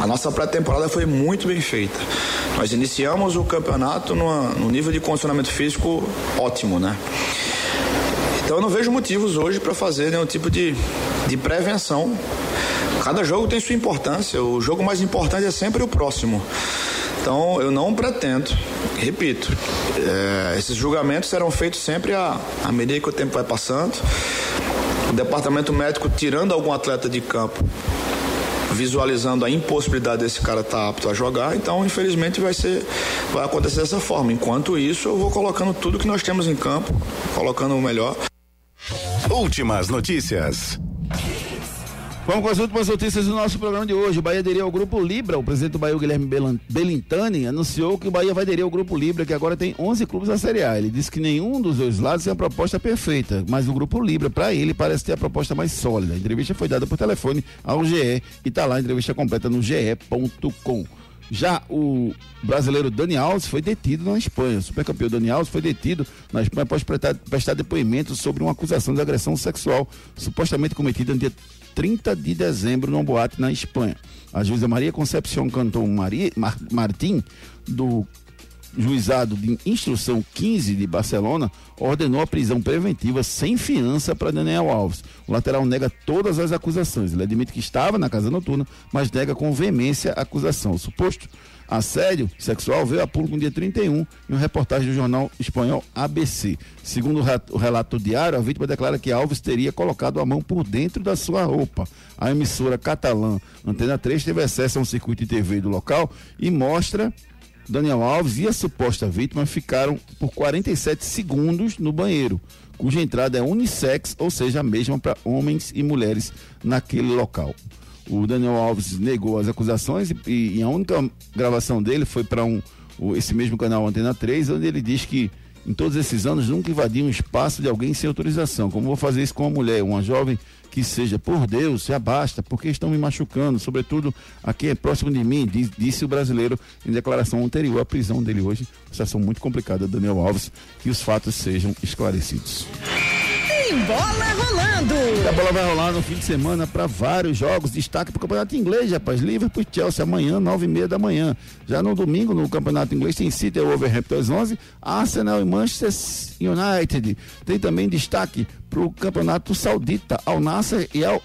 A nossa pré-temporada foi muito bem feita. Nós iniciamos o campeonato numa, num nível de condicionamento físico ótimo, né? Então eu não vejo motivos hoje para fazer nenhum tipo de, de prevenção. Cada jogo tem sua importância. O jogo mais importante é sempre o próximo. Então eu não pretendo, repito, eh, esses julgamentos serão feitos sempre à, à medida que o tempo vai passando. O departamento médico tirando algum atleta de campo, visualizando a impossibilidade desse cara estar apto a jogar, então infelizmente vai ser, vai acontecer dessa forma. Enquanto isso, eu vou colocando tudo que nós temos em campo, colocando o melhor. Últimas notícias. Vamos com as últimas notícias do nosso programa de hoje. O Bahia aderiu ao Grupo Libra. O presidente do Bahia, Guilherme Belintani, anunciou que o Bahia vai aderir ao Grupo Libra, que agora tem 11 clubes na Série A. Ele disse que nenhum dos dois lados tem a proposta perfeita, mas o Grupo Libra, para ele, parece ter a proposta mais sólida. A entrevista foi dada por telefone ao GE e está lá a entrevista completa no ge.com. Já o brasileiro Dani Alves foi detido na Espanha. O supercampeão Dani Alves foi detido na Espanha após prestar, prestar depoimento sobre uma acusação de agressão sexual supostamente cometida no dia 30 de dezembro num boate na Espanha. A juíza Maria Concepción Canton Maria, Mar, Martim, do juizado de instrução 15 de Barcelona, ordenou a prisão preventiva sem fiança para Daniel Alves. O lateral nega todas as acusações. Ele admite que estava na casa noturna, mas nega com veemência a acusação. O suposto assédio sexual veio a público no dia 31 em uma reportagem do jornal espanhol ABC. Segundo o re- o relato diário, a vítima declara que Alves teria colocado a mão por dentro da sua roupa. A emissora catalã Antena 3 teve acesso a um circuito de TV do local e mostra Daniel Alves e a suposta vítima ficaram por 47 segundos no banheiro, cuja entrada é unissex, ou seja, a mesma para homens e mulheres naquele local. O Daniel Alves negou as acusações e, e a única gravação dele foi para um, esse mesmo canal Antena 3, onde ele diz que, em todos esses anos, nunca invadi um espaço de alguém sem autorização. Como vou fazer isso com uma mulher, uma jovem que seja, por Deus, se abasta, porque estão me machucando, sobretudo aqui é próximo de mim, disse o brasileiro em declaração anterior à prisão dele hoje. Situação muito complicada, Daniel Alves, que os fatos sejam esclarecidos. Tem bola rolando. A bola vai rolar no fim de semana para vários jogos. Destaque para o campeonato inglês, rapaz. Liverpool e Chelsea amanhã, nove e meia da manhã. Já no domingo, no campeonato inglês, tem City e Wolverhampton às 11, Arsenal e Manchester United. Tem também destaque para o campeonato saudita, Al Nassr e Al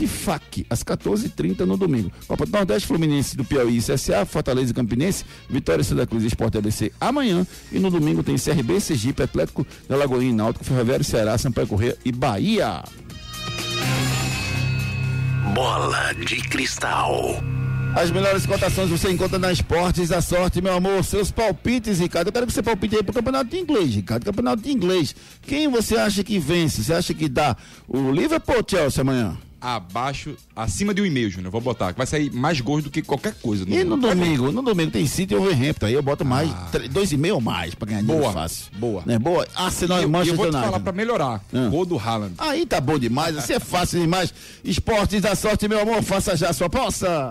Etifak, às 14h30 no domingo. Copa do Nordeste, Fluminense do Piauí e CSA, Fortaleza e Campinense, Vitória Santa Cruz e Sport ABC amanhã. E no domingo tem CRB, Sergipe, Atlético da Lagoinha, Náutico, Ferroviário, Ceará, Sampaio Corrêa e Bahia. Bola de cristal. As melhores cotações você encontra na Esportes da Sorte, meu amor. Seus palpites, Ricardo. Eu quero que você palpite aí pro campeonato de inglês, Ricardo. Campeonato de inglês. Quem você acha que vence? Você acha que dá o Liverpool ou Chelsea amanhã? Abaixo, acima de um e-mail, Júnior. Vou botar. que Vai sair mais gols do que qualquer coisa. E no domingo? No domingo tem City e Wolverhampton. Aí eu boto mais, tre- dois e meio ou mais pra ganhar dinheiro Boa, fácil. boa. Né? Boa. Arsenal e, E eu, e eu Manchester vou te United. falar pra melhorar. Ah. Gol do Haaland. Aí tá bom demais, assim é fácil demais. Esportes da Sorte, meu amor. Faça já a sua aposta.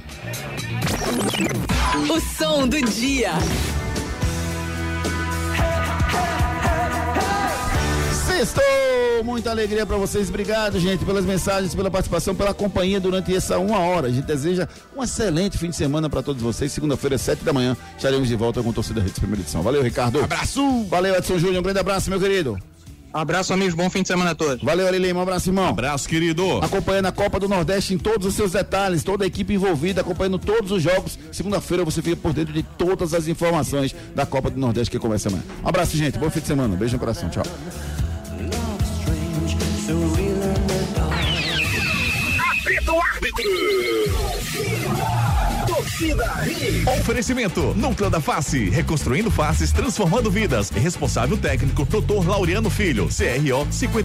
O som do dia. Sextou! Muita alegria pra vocês. Obrigado, gente, pelas mensagens, pela participação, pela companhia durante essa uma hora. A gente deseja um excelente fim de semana pra todos vocês. Segunda-feira, sete da manhã, estaremos de volta com o Torcida Redes Primeira Edição. Valeu, Ricardo. Abraço! Valeu, Edson Júnior. Um grande abraço, meu querido. Abraço, amigos. Bom fim de semana a todos. Valeu, Ari Lima. Um abraço, irmão. Abraço, querido. Acompanhando a Copa do Nordeste em todos os seus detalhes, toda a equipe envolvida, acompanhando todos os jogos. Segunda-feira você fica por dentro de todas as informações da Copa do Nordeste que começa amanhã. Um abraço, gente. Bom fim de semana. Beijo no coração. Tchau. Árbitro. Oferecimento Núcleo da Face, reconstruindo faces, transformando vidas. Responsável técnico, Dr. Laureano Filho, CRO 50